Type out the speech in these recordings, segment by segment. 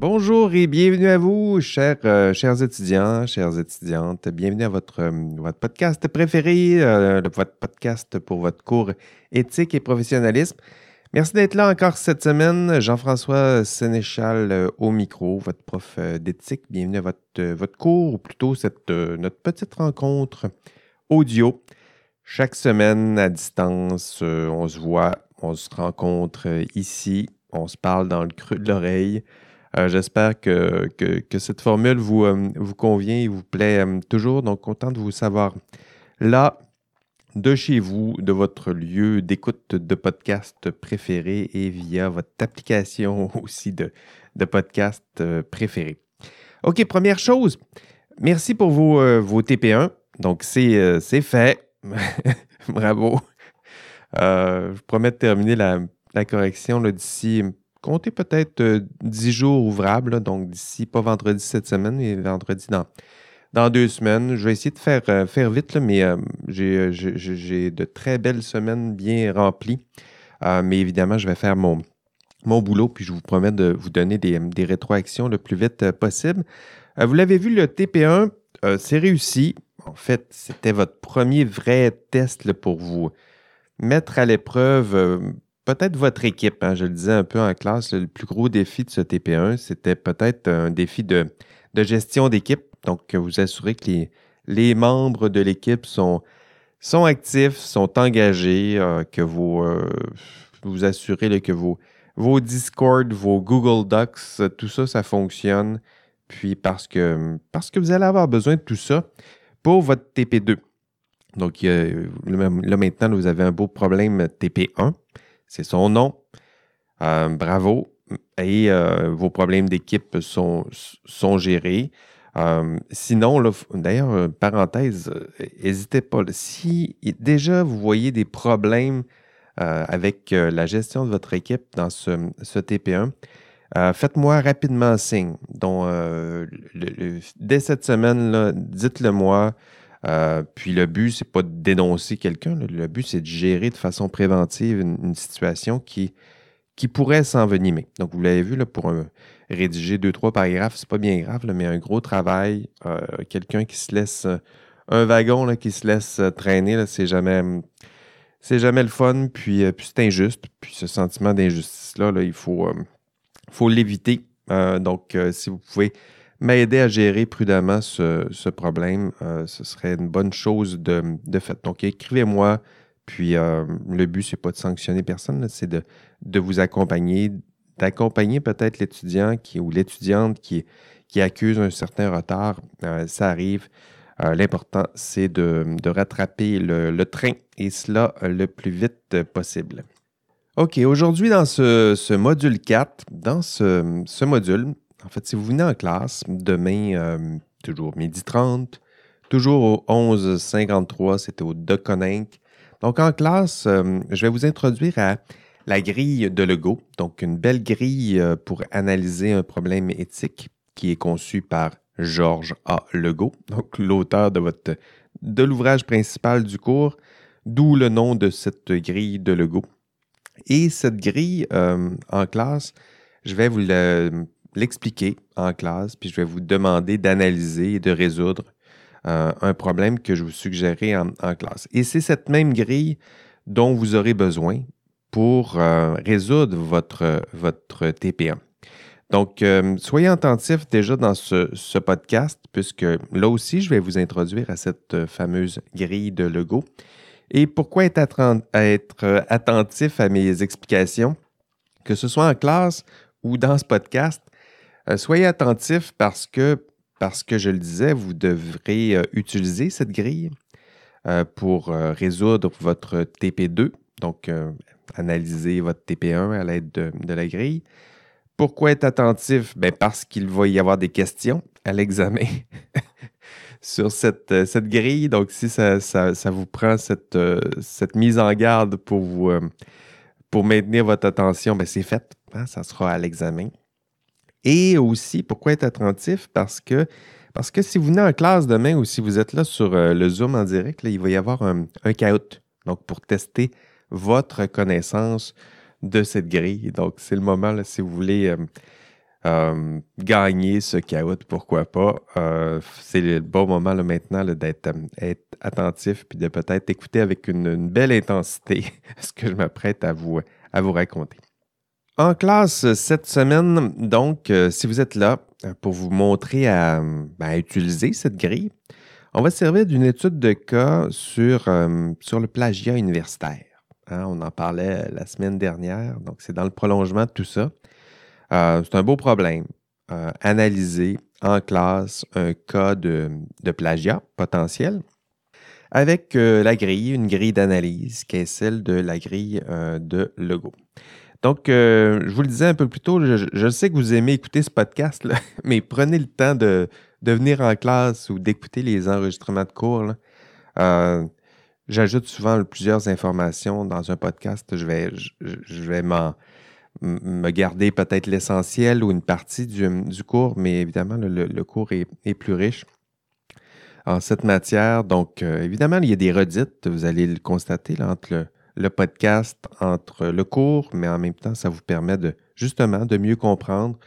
Bonjour et bienvenue à vous, chers, euh, chers étudiants, chères étudiantes. Bienvenue à votre, euh, podcast préféré, euh, votre podcast pour votre cours éthique et professionnalisme. Merci d'être là encore cette semaine. Jean-François Sénéchal au micro, votre prof d'éthique. Bienvenue à votre, votre cours, ou plutôt cette, notre petite rencontre audio. Chaque semaine à distance, on se voit, on se rencontre ici, on se parle dans le creux de l'oreille. Euh, j'espère que, que, cette formule vous, euh, vous convient et vous plaît euh, toujours. Donc, content de vous savoir là, de chez vous, de votre lieu d'écoute de podcast préféré et via votre application aussi de, de podcast préféré. OK, première chose, merci pour vos, vos TP1. Donc, c'est fait. Bravo. je promets de terminer la, la correction d'ici comptez peut-être 10 euh, jours ouvrables, donc d'ici, pas vendredi cette semaine, mais vendredi dans, dans deux semaines. Je vais essayer de faire, euh, faire vite, mais euh, j'ai de très belles semaines bien remplies. mais évidemment, je vais faire mon, boulot, puis je vous promets de vous donner des, des rétroactions le plus vite possible. vous l'avez vu, le TP1, c'est réussi. En fait, c'était votre premier vrai test pour vous mettre à l'épreuve peut-être votre équipe. Hein. je le disais un peu en classe, le plus gros défi de ce TP1, c'était peut-être un défi de, gestion d'équipe. Donc, vous assurez que les, les membres de l'équipe sont, sont actifs, sont engagés, euh, que vous euh, vous assurez que vos, vos Discord, vos Google Docs, tout ça, ça fonctionne. Puis parce que, parce que vous allez avoir besoin de tout ça pour votre TP2. Donc là maintenant, vous avez un beau problème TP1 c'est son nom. Euh, bravo. Et euh, vos problèmes d'équipe sont, sont gérés. Euh, sinon, d'ailleurs, parenthèse, n'hésitez pas. Si déjà vous voyez des problèmes avec la gestion de votre équipe dans ce, TP1, faites-moi rapidement signe. Donc, dès cette semaine, dites-le moi. Euh, puis le but, c'est pas de dénoncer quelqu'un. Le but, c'est de gérer de façon préventive une, situation qui, qui pourrait s'envenimer. Donc, vous l'avez vu, là, pour rédiger deux, trois paragraphes, c'est pas bien grave, mais un gros travail, euh, quelqu'un qui se laisse, un wagon qui se laisse traîner, c'est jamais, c'est jamais le fun, puis, euh, c'est injuste. Puis ce sentiment d'injustice-là, il faut l'éviter. donc, si vous pouvez m'aider à gérer prudemment ce, problème, euh, ce serait une bonne chose de, de. Donc, écrivez-moi. Puis, euh, le but, c'est pas de sanctionner personne, c'est de, de, vous accompagner, d'accompagner peut-être l'étudiant ou l'étudiante qui, qui accuse un certain retard. Euh, ça arrive. L'important, c'est de, de, rattraper le, train et cela le plus vite possible. OK, aujourd'hui, dans ce, ce, module 4, dans ce, ce module, en fait, si vous venez en classe, demain, euh, toujours midi 30, toujours au 11.53, c'était au Deconinck. Donc, en classe, euh, je vais vous introduire à la grille de Lego. Donc, une belle grille euh, pour analyser un problème éthique qui est conçu par Georges A. Legault, donc l'auteur de, de l'ouvrage principal du cours, d'où le nom de cette grille de Lego. Et cette grille en classe, je vais vous le l'expliquer en classe, puis je vais vous demander d'analyser et de résoudre euh, un problème que je vous suggérais en, classe. Et c'est cette même grille dont vous aurez besoin pour euh, résoudre votre, votre TP1. Donc, euh, soyez attentifs déjà dans ce, podcast, puisque là aussi, je vais vous introduire à cette fameuse grille de Lego. Et pourquoi être, être attentif à mes explications, que ce soit en classe ou dans ce podcast, euh, soyez attentifs parce que, parce que je le disais, vous devrez euh, utiliser cette grille euh, pour résoudre votre TP2, donc analyser votre TP1 à l'aide de, la grille. Pourquoi être attentif? Ben parce qu'il va y avoir des questions à l'examen sur cette, grille. Donc, si ça, vous prend cette, mise en garde pour maintenir votre attention, ben c'est fait. Hein, ça sera à l'examen. Et aussi, pourquoi être attentif? Parce que, parce que si vous venez en classe demain ou si vous êtes là sur euh, le Zoom en direct, il va y avoir un, un Donc, pour tester votre connaissance de cette grille. Donc, c'est le moment, si vous voulez, euh, euh, gagner ce chaos, pourquoi pas. C'est le bon moment maintenant d'être attentif puis de peut-être écouter avec une, belle intensité ce que je m'apprête à vous, à vous raconter. En classe cette semaine, donc, si vous êtes là pour vous montrer à, ben, utiliser cette grille, on va servir d'une étude de cas sur, sur le plagiat universitaire. Hein, on en parlait la semaine dernière, donc c'est dans le prolongement de tout ça. Euh, c'est un beau problème. Euh, analyser en classe un cas de, plagiat potentiel avec euh, la grille, une grille d'analyse qui est celle de la grille de logo. Donc, je vous le disais un peu plus tôt, je, sais que vous aimez écouter ce podcast, mais prenez le temps de, venir en classe ou d'écouter les enregistrements de cours. J'ajoute souvent plusieurs informations dans un podcast. Je vais, je, vais me garder peut-être l'essentiel ou une partie du, cours, mais évidemment, le, cours est, plus riche en cette matière. Donc, euh, évidemment, il y a des redites, vous allez le constater entre le, podcast, entre le cours, mais en même temps, ça vous permet de justement de mieux comprendre,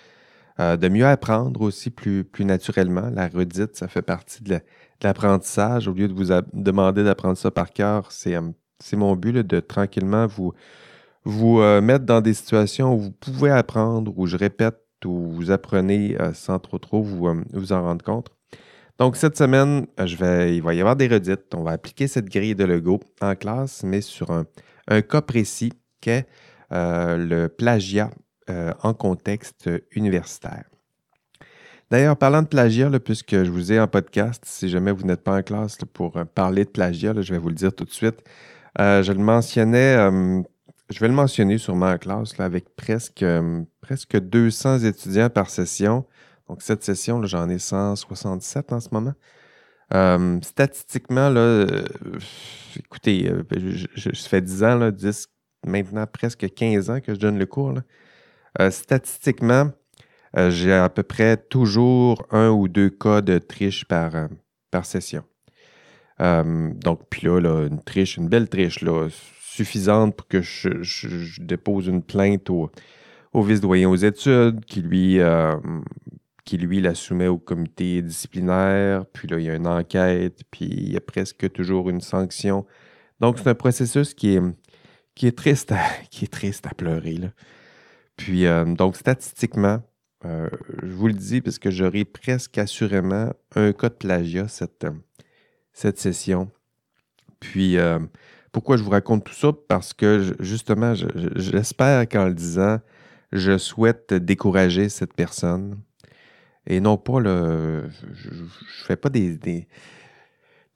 euh, de mieux apprendre aussi plus, naturellement. La redite, ça fait partie de la, l'apprentissage, au lieu de vous demander d'apprendre ça par cœur, c'est, euh, mon but de tranquillement vous, vous euh, mettre dans des situations où vous pouvez apprendre, où je répète, où vous apprenez sans trop trop vous, vous en rendre compte. Donc, cette semaine, vais, il va y avoir des redites. On va appliquer cette grille de logo en classe, mais sur un, cas précis qu'est le plagiat en contexte universitaire. D'ailleurs, parlant de plagiat, puisque je vous ai en podcast, si jamais vous n'êtes pas en classe pour euh, parler de plagiat, je vais vous le dire tout de suite. Euh, je le mentionnais, euh, je vais le mentionner sûrement en classe avec presque, presque 200 étudiants par session. Donc, cette session, j'en ai 167 en ce moment. statistiquement, là, écoutez, je, je, fais 10 ans, là, 10, maintenant presque 15 ans que je donne le cours. statistiquement, euh, j'ai à peu près toujours un ou deux cas de triche par, euh, par session. Euh, donc, puis là, une triche, une belle triche, là, suffisante pour que je, dépose une plainte au, au vice-doyen aux études, qui lui, qui lui la soumet au comité disciplinaire, puis là, il y a une enquête, puis il y a presque toujours une sanction. Donc, c'est un processus qui est, qui est triste à, qui est triste à pleurer. Puis, donc, statistiquement, euh, je vous le dis parce que j'aurai presque assurément un cas de plagiat cette, cette session. Puis, euh, pourquoi je vous raconte tout ça? Parce que justement, j'espère qu'en le disant, je souhaite décourager cette personne. Et non pas, je ne fais pas des,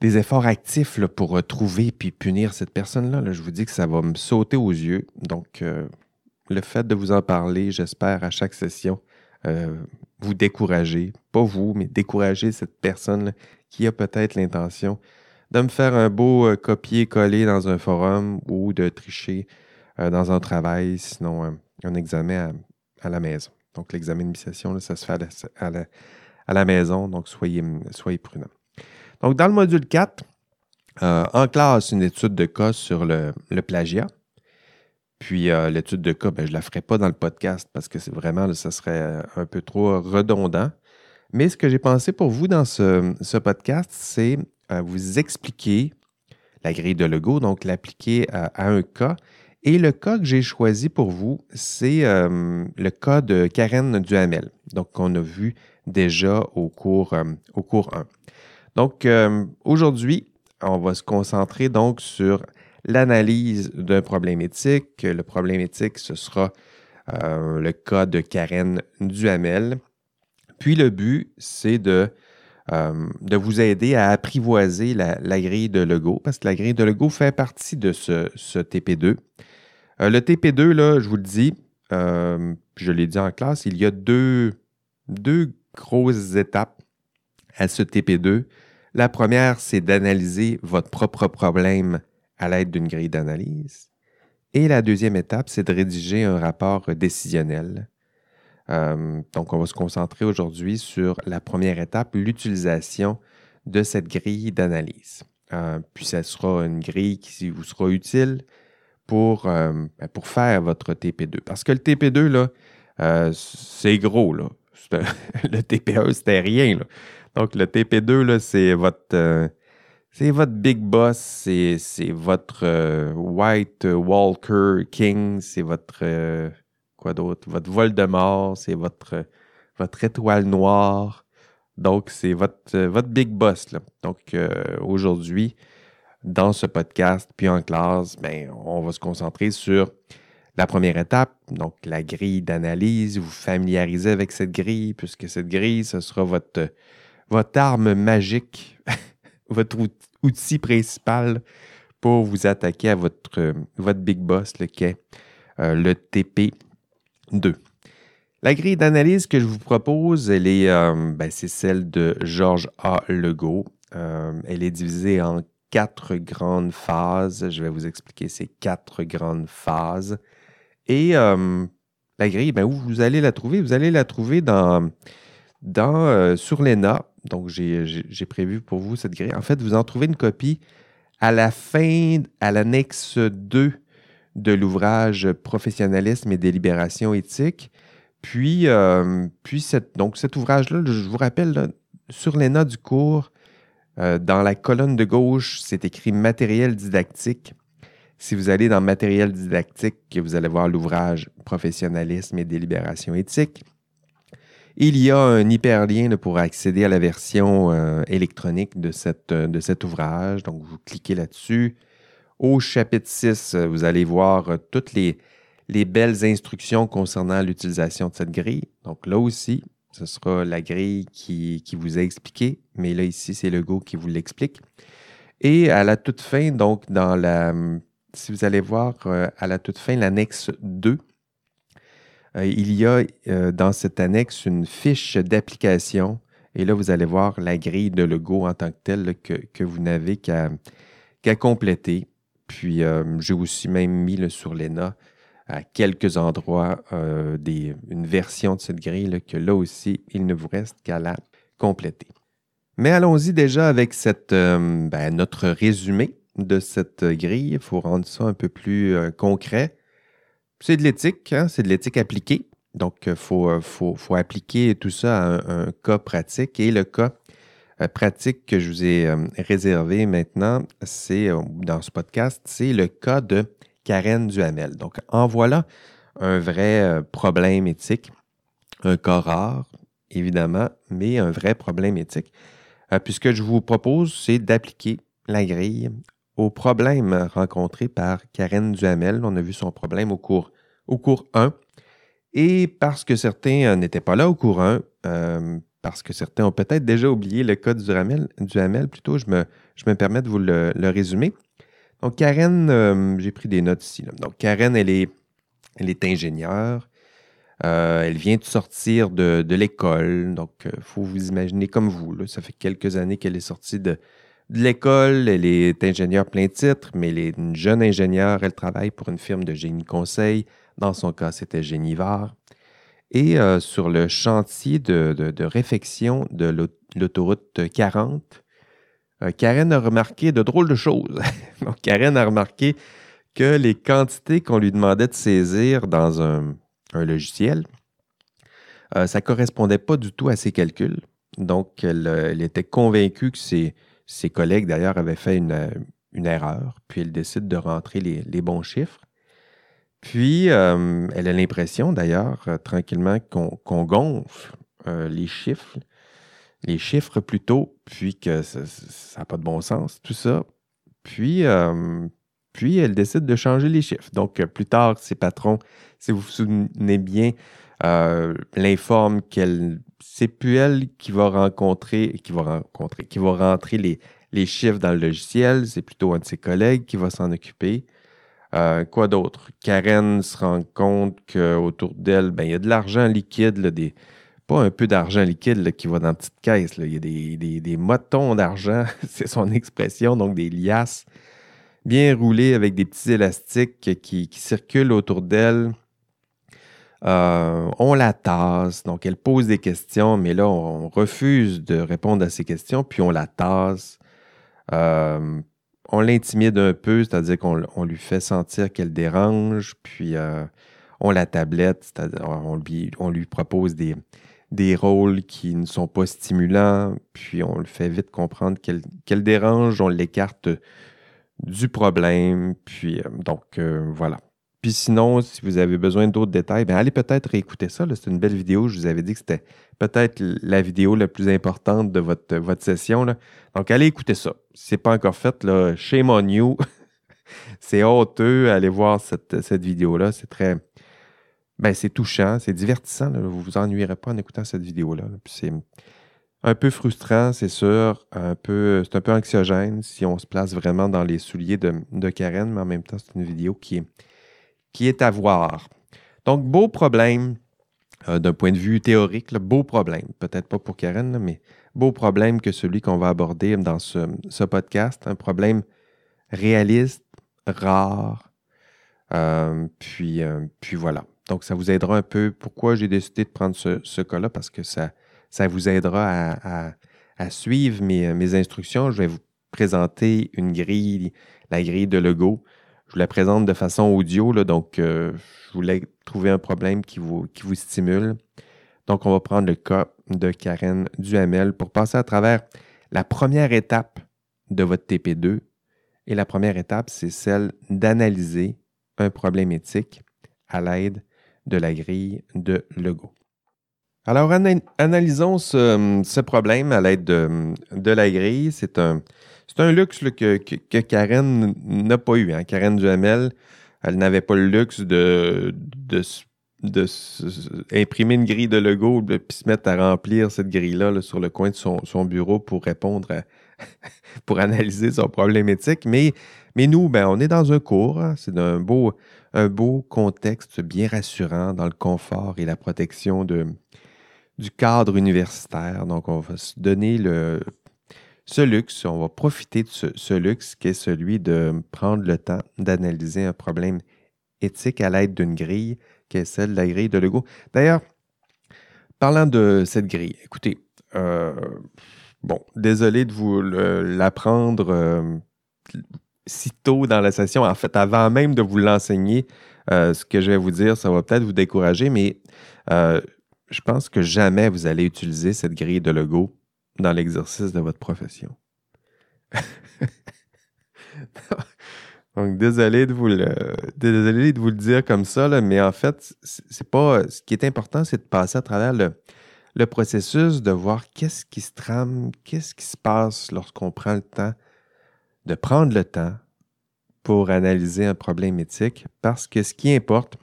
des, efforts actifs pour trouver puis punir cette personne-là. Je vous dis que ça va me sauter aux yeux. Donc, euh, le fait de vous en parler, j'espère, à chaque session, euh, vous décourager, pas vous, mais décourager cette personne qui a peut-être l'intention de me faire un beau euh, copier-coller dans un forum ou de tricher dans un travail, sinon un examen à, la maison. Donc, l'examen de mi-session, ça se fait à la, maison, donc soyez, prudents. Donc, dans le module 4, en classe, une étude de cas sur le plagiat. Puis euh, l'étude de cas, ben, je ne la ferai pas dans le podcast parce que c'est vraiment, ça serait euh, un peu trop redondant. Mais ce que j'ai pensé pour vous dans ce, podcast, c'est euh, vous expliquer la grille de logo, donc l'appliquer à, un cas. Et le cas que j'ai choisi pour vous, c'est le cas de Karen Duhamel, donc qu'on a vu déjà au cours, au cours 1. Donc aujourd'hui, on va se concentrer donc sur l'analyse d'un problème éthique. Le problème éthique, ce sera euh, le cas de Karen Duhamel. Puis le but, c'est de, euh, de vous aider à apprivoiser la, grille de Lego, parce que la grille de Lego fait partie de ce, TP2. Euh, le TP2, là, je vous le dis, je l'ai dit en classe, il y a deux, grosses étapes à ce TP2. La première, c'est d'analyser votre propre problème à l'aide d'une grille d'analyse. Et la deuxième étape, c'est de rédiger un rapport décisionnel. Euh, donc, on va se concentrer aujourd'hui sur la première étape, l'utilisation de cette grille d'analyse. Euh, puis, ce sera une grille qui vous sera utile pour, euh, ben, pour faire votre TP2. Parce que le TP2, là, c'est gros, là. le TP1, c'était rien, là. Donc, le TP2, là, c'est votre c'est votre Big Boss, c'est, votre euh, White Walker King, c'est votre. Euh, quoi d'autre? Votre Voldemort, c'est votre, votre étoile noire. Donc, c'est votre, euh, votre Big Boss. Là. Donc, aujourd'hui, dans ce podcast, puis en classe, ben, on va se concentrer sur la première étape, donc la grille d'analyse. Vous familiarisez avec cette grille, puisque cette grille, ce sera votre, votre arme magique, votre outil principal pour vous attaquer à votre, votre big boss, le est euh, le TP2. La grille d'analyse que je vous propose, elle est, euh, ben, c'est celle de Georges A. Legault. Euh, elle est divisée en quatre grandes phases. Je vais vous expliquer ces quatre grandes phases. Et la grille, ben, où vous allez la trouver? Vous allez la trouver dans, dans, sur l'ENA, donc, j'ai prévu pour vous cette grille. En fait, vous en trouvez une copie à la fin, à l'annexe 2 de l'ouvrage Professionnalisme et délibération éthique. Puis, euh, puis donc cet ouvrage-là, je vous rappelle, sur les notes du cours, euh, dans la colonne de gauche, c'est écrit matériel didactique. Si vous allez dans matériel didactique, vous allez voir l'ouvrage Professionnalisme et délibération éthique. Il y a un hyperlien pour accéder à la version euh, électronique euh, de cet ouvrage. Donc, vous cliquez là-dessus. Au chapitre 6, euh, vous allez voir toutes les belles instructions concernant l'utilisation de cette grille. Donc, là aussi, ce sera la grille qui, vous a expliqué, mais là, ici, c'est le Go qui vous l'explique. Et à la toute fin, donc, dans la, si vous allez voir à la toute fin, l'annexe 2, euh, il y a euh, dans cette annexe une fiche d'application. Et là, vous allez voir la grille de logo en tant que telle que, vous n'avez qu'à compléter. Puis, euh, j'ai aussi même mis sur l'ENA à quelques endroits une version de cette grille que là aussi, il ne vous reste qu'à la compléter. Mais allons-y déjà avec cette, ben, notre résumé de cette grille. Il faut rendre ça un peu plus concret. C'est de l'éthique, hein, c'est de l'éthique appliquée. Donc, il euh, faut, appliquer tout ça à un, cas pratique. Et le cas euh, pratique que je vous ai euh, réservé maintenant, c'est dans ce podcast, c'est le cas de Karen Duhamel. Donc, en voilà un vrai problème éthique, un cas rare, évidemment, mais un vrai problème éthique. puisque je vous propose, c'est d'appliquer la grille au problème rencontré par Karen Duhamel. On a vu son problème au cours, au cours 1. Et parce que certains euh, n'étaient pas là au cours 1, euh, parce que certains ont peut-être déjà oublié le code du Hamel, du plutôt, je me permets de vous le, résumer. Donc, Karen, euh, j'ai pris des notes ici. Donc, Karen, elle est, elle est ingénieure. elle vient de sortir de, l'école. Donc, il faut vous imaginer comme vous. Ça fait quelques années qu'elle est sortie de, de l'école. Elle est ingénieure plein titre, mais elle est une jeune ingénieure. Elle travaille pour une firme de génie conseil. Dans son cas, c'était Génivard. Et euh, sur le chantier de, réfection de l'autoroute 40, euh, Karen a remarqué de drôles de choses. Donc, Karen a remarqué que les quantités qu'on lui demandait de saisir dans un, logiciel, euh, ça ne correspondait pas du tout à ses calculs. Donc, elle, était convaincue que ses, collègues, d'ailleurs, avaient fait une, erreur, puis elle décide de rentrer les, bons chiffres. Puis, euh, elle a l'impression, d'ailleurs, euh, tranquillement, qu'on gonfle euh, les chiffres, les chiffres plutôt, puis que ça n'a pas de bon sens, tout ça. Puis, puis, elle décide de changer les chiffres. Donc, plus tard, ses patrons, si vous vous souvenez bien, l'informent qu'elle c'est plus elle qui va rencontrer, qui va rencontrer, qui va rentrer les, les chiffres dans le logiciel, c'est plutôt un de ses collègues qui va s'en occuper. Euh, quoi d'autre? Karen se rend compte qu'autour d'elle, ben, il y a de l'argent liquide, des, pas un peu d'argent liquide qui va dans la petite caisse. Il y a des, des, des motons d'argent, c'est son expression, donc des liasses bien roulées avec des petits élastiques qui, qui circulent autour d'elle. Euh, on la tasse, donc elle pose des questions, mais là, on refuse de répondre à ces questions, puis on la tasse. Euh, on l'intimide un peu, c'est-à-dire qu'on lui fait sentir qu'elle dérange, puis euh, ont la tablette, on lui, on lui propose des, des rôles qui ne sont pas stimulants, puis on le fait vite comprendre qu'elle dérange, on l'écarte du problème, puis euh, donc euh, voilà. Puis sinon, si vous avez besoin d'autres détails, bien, allez peut-être réécouter ça. C'est une belle vidéo. Je vous avais dit que c'était peut-être la vidéo la plus importante de votre, session. Donc, allez écouter ça. Si ce n'est pas encore fait, là, shame on you. c'est honteux. Allez voir cette, cette vidéo-là. C'est très, ben, c'est touchant, c'est divertissant. Vous ne vous ennuierez pas en écoutant cette vidéo-là. C'est un peu frustrant, c'est sûr. Un peu, c'est un peu anxiogène si on se place vraiment dans les souliers de, Karen, mais en même temps, c'est une vidéo qui est, qui est à voir. Donc, beau problème euh, d'un point de vue théorique, beau problème. Peut-être pas pour Karen, mais beau problème que celui qu'on va aborder dans ce, podcast. Un problème réaliste, rare. Euh, puis, euh, puis voilà. Donc, ça vous aidera un peu. Pourquoi j'ai décidé de prendre ce, cas-là? Parce que ça, ça vous aidera à, suivre mes, instructions. Je vais vous présenter une grille, la grille de Lego. Je vous la présente de façon audio, donc euh, je voulais trouver un problème qui vous, qui vous stimule. Donc, on va prendre le cas de Karen Duhamel pour passer à travers la première étape de votre TP2. Et la première étape, c'est celle d'analyser un problème éthique à l'aide de la grille de Lego. Alors, analysons ce, problème à l'aide de, la grille. C'est un, luxe que, Karen n'a pas eu. Hein. Karen Duhamel, elle n'avait pas le luxe de, de, une grille de Lego et se mettre à remplir cette grille-là sur le coin de son, bureau pour répondre pour analyser son problème éthique. Mais, mais nous, ben, on est dans un cours. Hein. C'est un beau, un beau contexte bien rassurant dans le confort et la protection du cadre universitaire. Donc, on va se donner ce luxe, on va profiter de ce, luxe qui est celui de prendre le temps d'analyser un problème éthique à l'aide d'une grille, qui est celle de la grille de Lego. D'ailleurs, parlant de cette grille, écoutez, euh, bon, désolé de vous l'apprendre euh, si tôt dans la session. En fait, avant même de vous l'enseigner, euh, ce que je vais vous dire, ça va peut-être vous décourager, mais euh, je pense que jamais vous allez utiliser cette grille de logo dans l'exercice de votre profession. Donc, désolé de vous le, désolé de vous le dire comme ça, mais en fait, c'est pas. Ce qui est important, c'est de passer à travers le, le processus, de voir qu'est-ce qui se trame, qu'est-ce qui se passe lorsqu'on prend le temps de prendre le temps pour analyser un problème éthique parce que ce qui importe,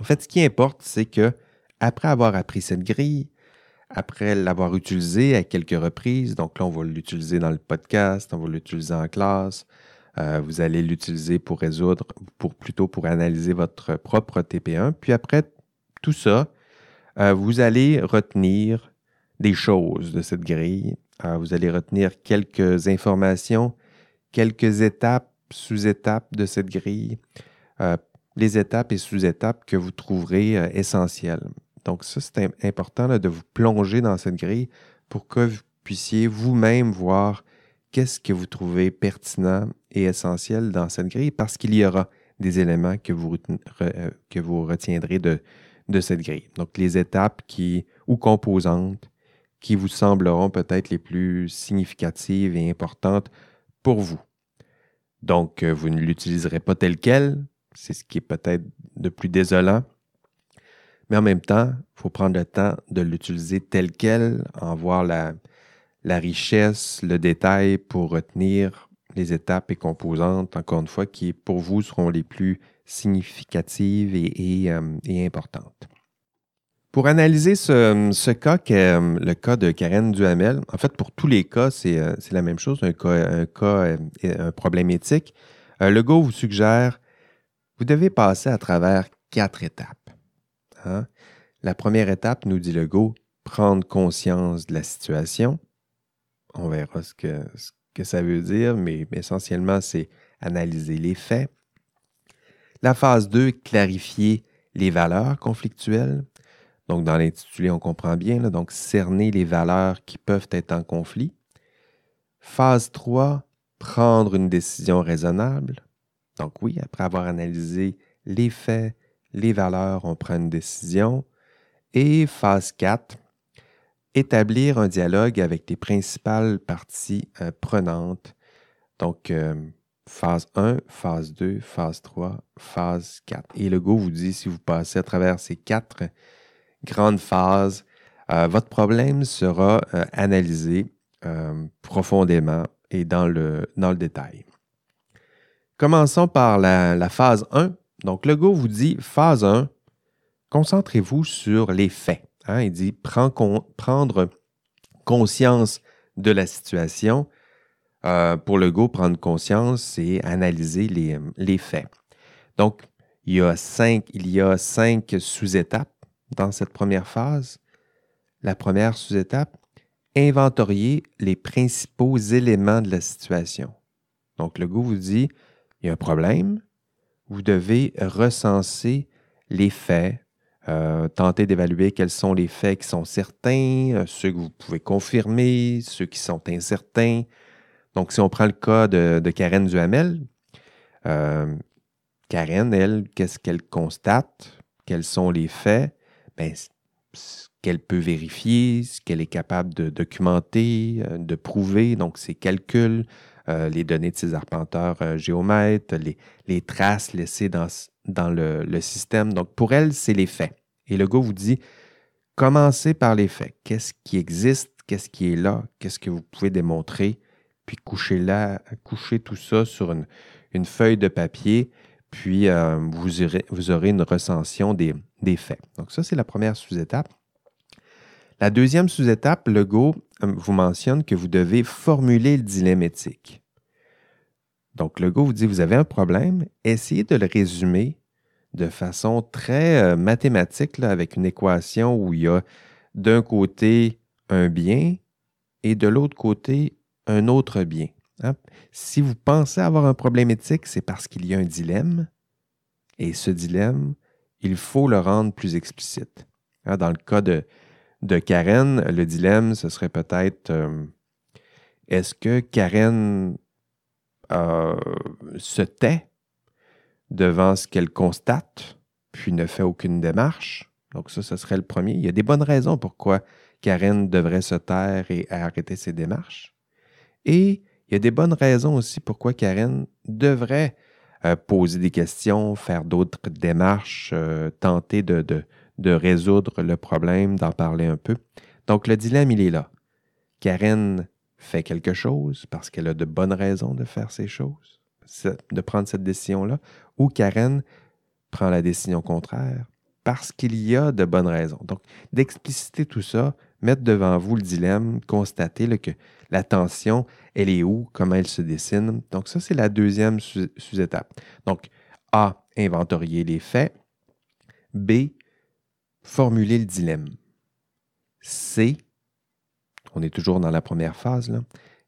en fait, ce qui importe, c'est que après avoir appris cette grille, après l'avoir utilisée à quelques reprises, donc là, on va l'utiliser dans le podcast, on va l'utiliser en classe, euh, vous allez l'utiliser pour résoudre, pour plutôt pour analyser votre propre TP1. Puis après tout ça, euh, vous allez retenir des choses de cette grille. Euh, vous allez retenir quelques informations quelques étapes, sous-étapes de cette grille, euh, les étapes et sous-étapes que vous trouverez euh, essentielles. Donc ça, c'est important de vous plonger dans cette grille pour que vous puissiez vous-même voir qu'est-ce que vous trouvez pertinent et essentiel dans cette grille parce qu'il y aura des éléments que vous, euh, retiendrez de, de cette grille. Donc les étapes qui, ou composantes qui vous sembleront peut-être les plus significatives et importantes pour vous. Donc, euh, vous ne l'utiliserez pas tel quel, c'est ce qui est peut-être de plus désolant, mais en même temps, il faut prendre le temps de l'utiliser tel quel, en voir la, richesse, le détail pour retenir les étapes et composantes, encore une fois, qui pour vous seront les plus significatives et euh, importantes. Pour analyser ce, cas, euh, le cas de Karen Duhamel, en fait, pour tous les cas, c'est euh, la même chose, un cas, un, cas, euh, un problème éthique. le go vous suggère, vous devez passer à travers quatre étapes. Hein. La première étape, nous dit le go, prendre conscience de la situation. On verra ce que, ce que ça veut dire, mais essentiellement, c'est analyser les faits. La phase 2, clarifier les valeurs conflictuelles. Donc, dans l'intitulé, on comprend bien, donc cerner les valeurs qui peuvent être en conflit. Phase 3, prendre une décision raisonnable. Donc oui, après avoir analysé les faits, les valeurs, on prend une décision. Et phase 4, établir un dialogue avec les principales parties euh, prenantes. Donc, euh, phase 1, phase 2, phase 3, phase 4. Et le go vous dit, si vous passez à travers ces quatre grandes phases, euh, votre problème sera analysé profondément et dans le, détail. Commençons par la, phase 1. Donc, le go vous dit, phase 1, concentrez-vous sur les faits. Hein. il dit prendre conscience de la situation. Euh, pour le go, prendre conscience, c'est analyser les, faits. Donc, il y a cinq sous-étapes dans cette première phase. La première sous-étape, inventorier les principaux éléments de la situation. Donc, le go vous dit, il y a un problème, vous devez recenser les faits, euh, tenter d'évaluer quels sont les faits qui sont certains, euh, ceux que vous pouvez confirmer, ceux qui sont incertains. Donc, si on prend le cas de, Karen Duhamel, euh, Karen, elle, qu'est-ce qu'elle constate? Quels sont les faits? Ben, ce qu'elle peut vérifier, ce qu'elle est capable de documenter, de prouver, donc ses calculs, les données de ses arpenteurs géomètres, les, traces laissées dans, dans le, système. Donc, pour elle, c'est les faits. Et le gars vous dit, commencez par les faits. Qu'est-ce qui existe? Qu'est-ce qui est là? Qu'est-ce que vous pouvez démontrer? Puis couchez, là, couchez tout ça sur une, feuille de papier, puis euh, vous, aurez, une recension des, des faits. Donc, ça, c'est la première sous-étape. La deuxième sous-étape, le go euh, vous mentionne que vous devez formuler le dilemme éthique. Donc, le go vous dit, vous avez un problème, essayez de le résumer de façon très euh, mathématique, avec une équation où il y a d'un côté un bien et de l'autre côté un autre bien. Si vous pensez avoir un problème éthique, c'est parce qu'il y a un dilemme, et ce dilemme, il faut le rendre plus explicite. Hein, dans le cas de, de Karen, le dilemme, ce serait peut-être euh, est-ce que Karen euh, se tait devant ce qu'elle constate, puis ne fait aucune démarche? Donc ça, ce serait le premier. Il y a des bonnes raisons pourquoi Karen devrait se taire et arrêter ses démarches. Et il y a des bonnes raisons aussi pourquoi Karen devrait euh, poser des questions, faire d'autres démarches, euh, tenter de, de, de, résoudre le problème, d'en parler un peu. Donc le dilemme, il est là. Karen fait quelque chose parce qu'elle a de bonnes raisons de faire ces choses, de prendre cette décision-là, ou Karen prend la décision contraire parce qu'il y a de bonnes raisons. Donc, d'expliciter tout ça, mettre devant vous le dilemme, constater que la tension, elle est où, comment elle se dessine. Donc, ça, c'est la deuxième sous-étape. Donc, A, inventorier les faits. B, formuler le dilemme. C, on est toujours dans la première phase, là,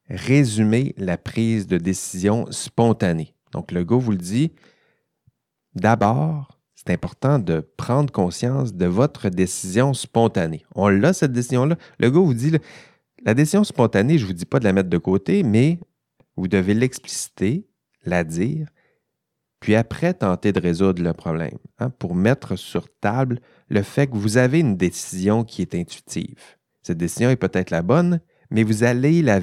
résumer la prise de décision spontanée. Donc, le gars vous le dit, D'abord, c'est important de prendre conscience de votre décision spontanée. On l'a, cette décision-là. Le gars vous dit, la décision spontanée, je ne vous dis pas de la mettre de côté, mais vous devez l'expliciter, la dire, puis après tenter de résoudre le problème, hein, pour mettre sur table le fait que vous avez une décision qui est intuitive. Cette décision est peut-être la bonne, mais vous allez la,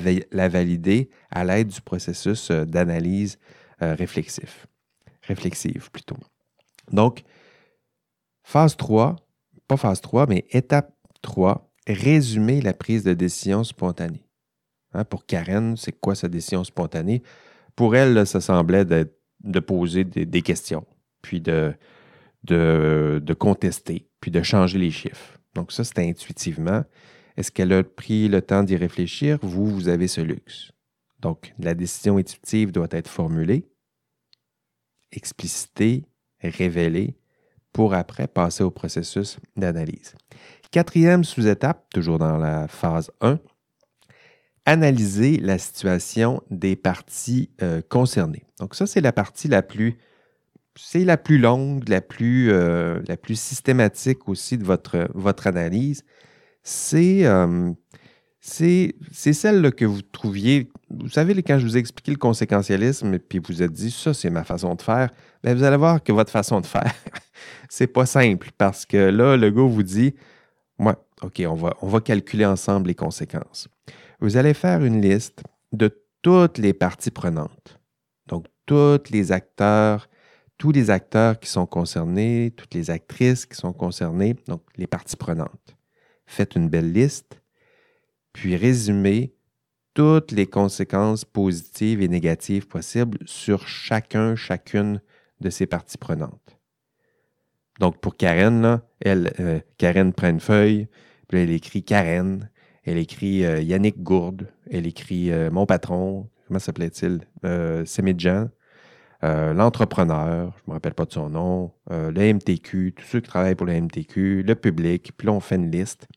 valider à l'aide du processus euh, d'analyse euh, réflexif réflexive plutôt. Donc, phase 3, pas phase 3, mais étape 3, résumer la prise de décision spontanée. Hein, pour Karen, c'est quoi sa décision spontanée? Pour elle, ça semblait de, poser des, questions, puis de, de, contester, puis de changer les chiffres. Donc ça, c'était intuitivement. Est-ce qu'elle a pris le temps d'y réfléchir? Vous, vous avez ce luxe. Donc, la décision intuitive doit être formulée expliciter, révéler, pour après passer au processus d'analyse. Quatrième sous-étape, toujours dans la phase 1, analyser la situation des parties euh, concernées. Donc ça, c'est la partie la plus, c'est la plus longue, la plus, euh, la plus systématique aussi de votre, votre analyse. C'est, euh, c'est celle que vous trouviez. Vous savez, quand je vous ai expliqué le conséquentialisme, puis vous êtes dit, ça, c'est ma façon de faire, bien, vous allez voir que votre façon de faire, c'est pas simple parce que là, le gars vous dit, moi, OK, on va, on va calculer ensemble les conséquences. Vous allez faire une liste de toutes les parties prenantes. Donc, tous les acteurs, tous les acteurs qui sont concernés, toutes les actrices qui sont concernées, donc les parties prenantes. Faites une belle liste, puis résumez toutes les conséquences positives et négatives possibles sur chacun, chacune de ces parties prenantes. Donc, pour Karen, là, elle, euh, Karen prend une feuille, puis elle écrit Karen, elle écrit euh, Yannick Gourde, elle écrit euh, Mon patron, comment s'appelait-il? Semidjan, l'entrepreneur, je ne me rappelle pas de son nom, le MTQ, tous ceux qui travaillent pour le MTQ, le public, puis là, on fait une liste.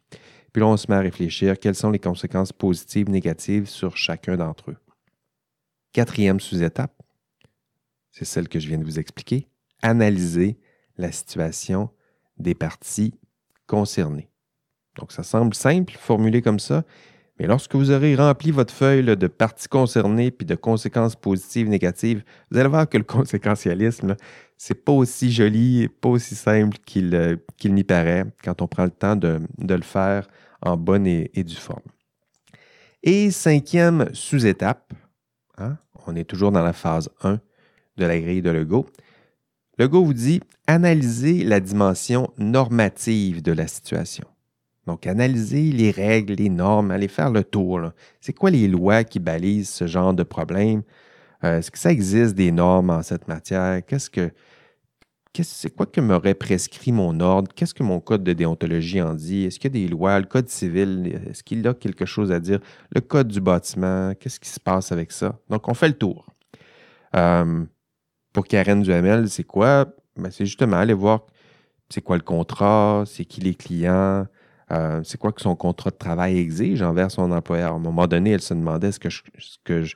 Puis là, on se met à réfléchir quelles sont les conséquences positives, négatives sur chacun d'entre eux. Quatrième sous-étape, c'est celle que je viens de vous expliquer, analyser la situation des parties concernées. Donc, ça semble simple, formulé comme ça, mais lorsque vous aurez rempli votre feuille de parties concernées puis de conséquences positives, négatives, vous allez voir que le conséquentialisme, c'est pas aussi joli, pas aussi simple qu'il euh, n'y paraît quand on prend le temps de, le faire en bonne et, due forme. Et cinquième sous-étape, hein, on est toujours dans la phase 1 de la grille de Lego, le gars vous dit analyser la dimension normative de la situation. Donc, analyser les règles, les normes, aller faire le tour. C'est quoi les lois qui balisent ce genre de problème? Euh, est-ce que ça existe des normes en cette matière? Qu'est-ce que c'est quoi que m'aurait prescrit mon ordre? Qu'est-ce que mon code de déontologie en dit? Est-ce qu'il y a des lois? Le code civil, est-ce qu'il a quelque chose à dire? Le code du bâtiment, qu'est-ce qui se passe avec ça? Donc, on fait le tour. Euh, pour Karen Duhamel, c'est quoi? Ben, c'est justement aller voir c'est quoi le contrat, c'est qui les clients, euh, c'est quoi que son contrat de travail exige envers son employeur? À un moment donné, elle se demandait est-ce que je,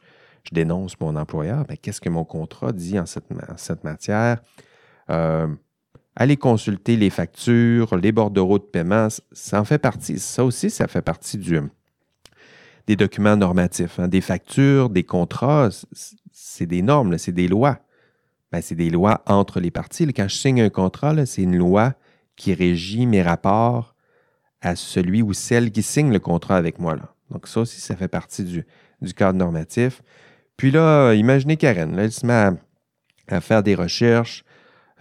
dénonce mon employeur? Ben, qu'est-ce que mon contrat dit en cette matière? Euh, aller consulter les factures, les bordereaux de paiement, ça en fait partie. Ça aussi, ça fait partie du, des documents normatifs. Hein. Des factures, des contrats, c'est des normes, c'est des lois. Ben, c'est des lois entre les parties. Quand je signe un contrat, c'est une loi qui régit mes rapports à celui ou celle qui signe le contrat avec moi. Donc ça aussi, ça fait partie du, cadre normatif. Puis là, imaginez Karen, elle se met à, faire des recherches,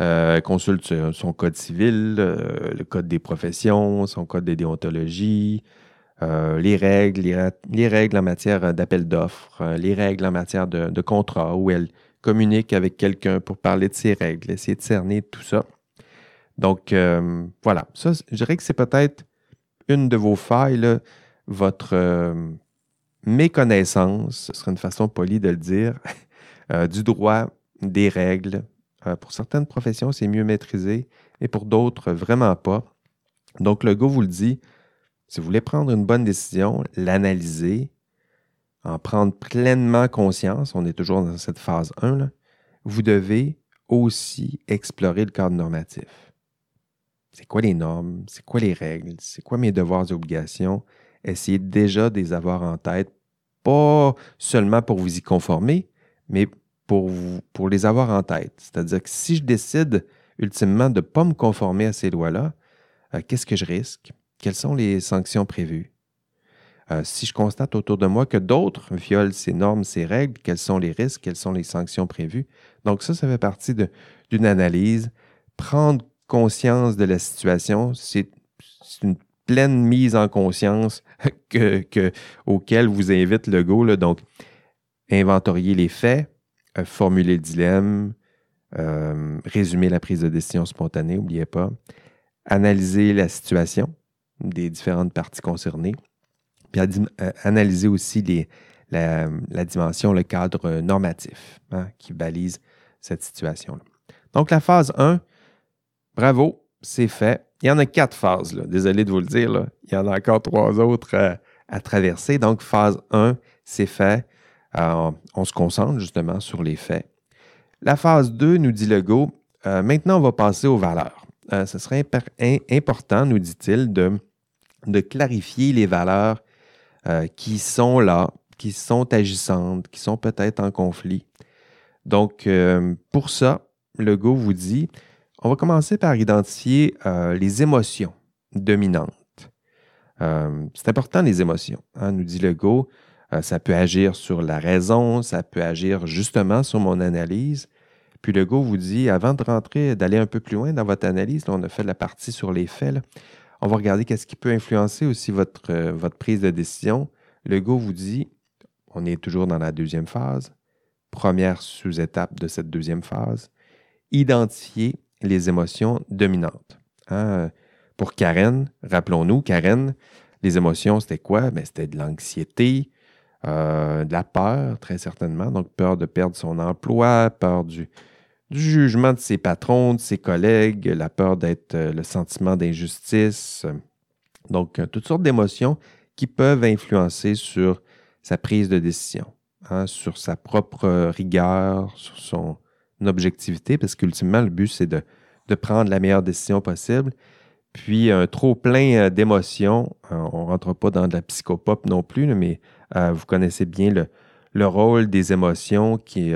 euh, consulte son code civil, euh, le code des professions, son code de déontologie, euh, les règles, les, règles en matière d'appel d'offres, les règles en matière de, contrat, où elle communique avec quelqu'un pour parler de ses règles, essayer de cerner tout ça. Donc, euh, voilà. Ça, je dirais que c'est peut-être une de vos failles, votre euh, méconnaissance, ce serait une façon polie de le dire, euh, du droit, des règles. Pour certaines professions, c'est mieux maîtrisé, et pour d'autres, vraiment pas. Donc, le gars vous le dit, si vous voulez prendre une bonne décision, l'analyser, en prendre pleinement conscience, on est toujours dans cette phase 1, vous devez aussi explorer le cadre normatif. C'est quoi les normes? C'est quoi les règles? C'est quoi mes devoirs et obligations? Essayez déjà de les avoir en tête, pas seulement pour vous y conformer, mais pour, pour les avoir en tête. C'est-à-dire que si je décide ultimement de ne pas me conformer à ces lois-là, euh, qu'est-ce que je risque? Quelles sont les sanctions prévues? Euh, si je constate autour de moi que d'autres violent ces normes, ces règles, quels sont les risques, quelles sont les sanctions prévues? Donc ça, ça fait partie d'une analyse. Prendre conscience de la situation, c'est une pleine mise en conscience que, auquel vous invite le go. Donc, inventorier les faits, formuler le dilemme, euh, résumer la prise de décision spontanée, n'oubliez pas, analyser la situation des différentes parties concernées, puis euh, analyser aussi la, dimension, le cadre normatif hein, qui balise cette situation-là. Donc, la phase 1, bravo, c'est fait. Il y en a quatre phases, désolé de vous le dire. Il y en a encore trois autres euh, à traverser. Donc, phase 1, c'est fait. Euh, on se concentre justement sur les faits. La phase 2, nous dit Legault, maintenant, on va passer aux valeurs. ce serait important, nous dit-il, de, clarifier les valeurs euh, qui sont là, qui sont agissantes, qui sont peut-être en conflit. Donc, euh, pour ça, le go vous dit, on va commencer par identifier les émotions dominantes. c'est important, les émotions, hein, nous dit le go. Ça peut agir sur la raison, ça peut agir justement sur mon analyse. Puis le go vous dit, avant de rentrer, d'aller un peu plus loin dans votre analyse, on a fait la partie sur les faits, on va regarder qu'est-ce qui peut influencer aussi votre, euh, prise de décision. Le go vous dit, on est toujours dans la deuxième phase, première sous-étape de cette deuxième phase, identifier les émotions dominantes. Hein? Pour Karen, rappelons-nous, Karen, les émotions, c'était quoi? Ben, c'était de l'anxiété, euh, de la peur, très certainement. Donc, peur de perdre son emploi, peur du, jugement de ses patrons, de ses collègues, la peur d'être euh, le sentiment d'injustice. Donc, euh, toutes sortes d'émotions qui peuvent influencer sur sa prise de décision, hein, sur sa propre rigueur, sur son objectivité, parce qu'ultimement, le but, c'est de, prendre la meilleure décision possible. Puis, un trop plein euh, d'émotions, on ne rentre pas dans de la psychopop non plus, mais vous connaissez bien le, rôle des émotions qui,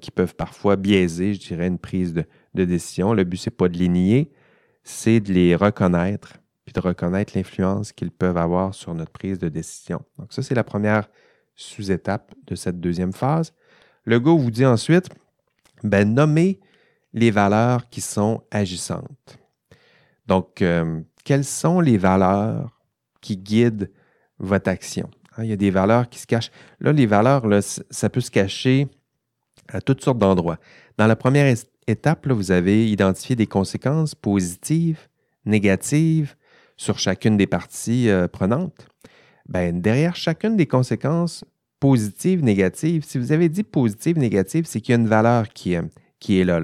qui peuvent parfois biaiser, je dirais, une prise de, décision. Le but, ce n'est pas de les nier, c'est de les reconnaître, puis de reconnaître l'influence qu'ils peuvent avoir sur notre prise de décision. Donc, ça, c'est la première sous-étape de cette deuxième phase. Le go vous dit ensuite, ben, nommez les valeurs qui sont agissantes. Donc, euh, quelles sont les valeurs qui guident votre action? Hein, il y a des valeurs qui se cachent. Là, les valeurs, là, ça peut se cacher à toutes sortes d'endroits. Dans la première étape, vous avez identifié des conséquences positives, négatives sur chacune des parties euh, prenantes. Ben, derrière chacune des conséquences positives, négatives, si vous avez dit positive, négative, c'est qu'il y a une valeur qui, qui est là.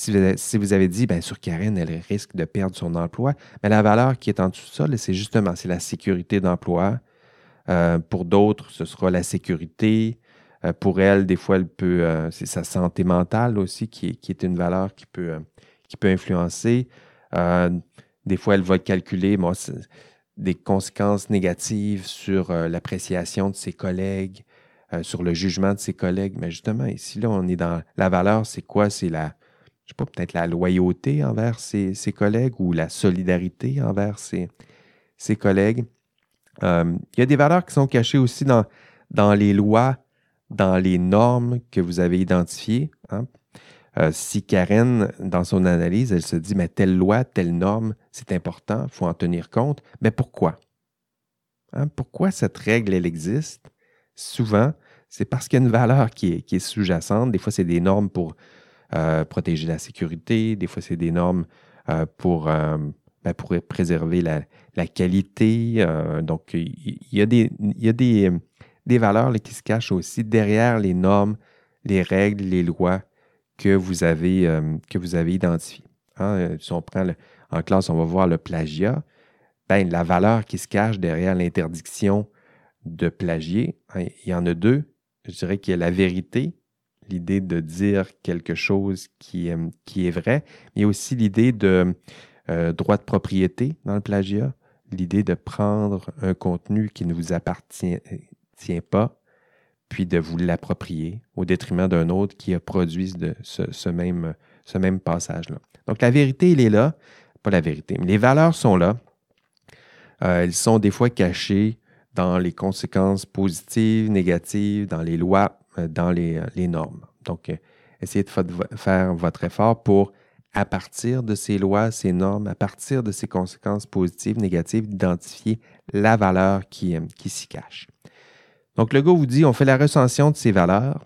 Si, vous avez, dit, bien sur Karen, elle risque de perdre son emploi, mais la valeur qui est en dessous de ça, c'est justement c'est la sécurité d'emploi. Euh, pour d'autres, ce sera la sécurité, euh, pour elle, des fois, elle peut, euh, c'est sa santé mentale aussi qui est, une valeur qui peut, qui peut influencer. des fois, elle va calculer des conséquences négatives sur l'appréciation de ses collègues, sur le jugement de ses collègues. Mais justement, ici, là, on est dans la valeur, c'est quoi? C'est la, je sais pas, peut-être la loyauté envers ses, collègues ou la solidarité envers ses, collègues. il y a des valeurs qui sont cachées aussi dans, dans les lois dans les normes que vous avez identifiées. Hein. Euh, si Karen, dans son analyse, elle se dit, mais telle loi, telle norme, c'est important, il faut en tenir compte, mais pourquoi? Hein, pourquoi cette règle, elle existe? Souvent, c'est parce qu'il y a une valeur qui est, sous-jacente. Des fois, c'est des normes pour euh, protéger la sécurité, des fois, c'est des normes euh, pour, ben, pour préserver la, qualité. donc, il y, a des, valeurs qui se cachent aussi derrière les normes, les règles, les lois que vous avez, euh, identifiées. Hein. Euh, si on prend en classe, on va voir le plagiat. Ben, la valeur qui se cache derrière l'interdiction de plagier, hein, il y en a deux. Je dirais qu'il y a la vérité, l'idée de dire quelque chose qui, euh, qui est vrai, mais aussi l'idée de droit de propriété dans le plagiat, l'idée de prendre un contenu qui ne vous appartient, tient pas, puis de vous l'approprier au détriment d'un autre qui a produit ce, même, ce même passage-là. Donc la vérité, elle est là, pas la vérité, mais les valeurs sont là. Euh, elles sont des fois cachées dans les conséquences positives, négatives, dans les lois, euh, dans les, les, normes. Donc, euh, essayez de faire votre effort pour, à partir de ces lois, ces normes, à partir de ces conséquences positives, négatives, d'identifier la valeur qui, qui s'y cache. Donc, le gars vous dit, on fait la recension de ces valeurs.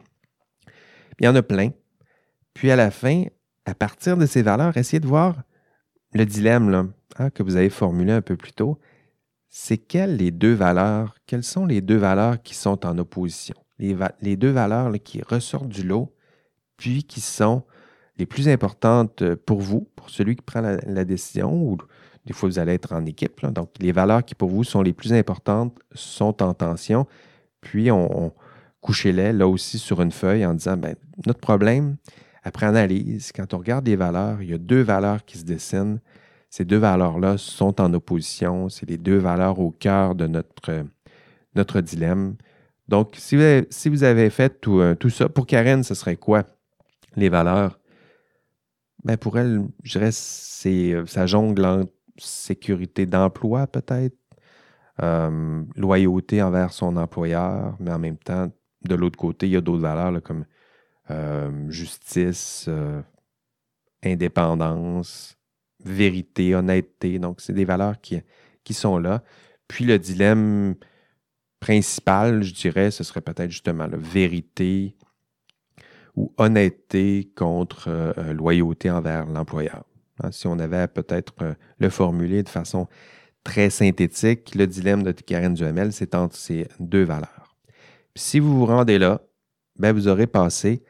Il y en a plein. Puis à la fin, à partir de ces valeurs, essayez de voir le dilemme hein, que vous avez formulé un peu plus tôt. C'est quelles les deux valeurs, quelles sont les deux valeurs qui sont en opposition? Les, deux valeurs qui ressortent du lot, puis qui sont les plus importantes pour vous, pour celui qui prend la, décision, ou des fois vous allez être en équipe. Donc, les valeurs qui pour vous sont les plus importantes sont en tension. Puis, on, couchait-les là aussi sur une feuille en disant, ben, notre problème, après analyse, quand on regarde les valeurs, il y a deux valeurs qui se dessinent. ces deux valeurs-là sont en opposition. C'est les deux valeurs au cœur de notre, notre dilemme. Donc, si vous avez, fait tout, euh, tout, ça, pour Karen, ce serait quoi les valeurs? Ben pour elle, je dirais, c'est, euh, ça jongle en sécurité d'emploi peut-être, euh, loyauté envers son employeur, mais en même temps, de l'autre côté, il y a d'autres valeurs comme justice, indépendance, vérité, honnêteté. Donc, c'est des valeurs qui sont là. Puis le dilemme principal, je dirais, ce serait peut-être justement la vérité ou honnêteté contre euh, loyauté envers l'employeur. Hein, si on avait peut-être euh, le formuler de façon très synthétique, le dilemme de Karen Duhamel, c'est entre ces deux valeurs. si vous vous rendez là, ben vous aurez passé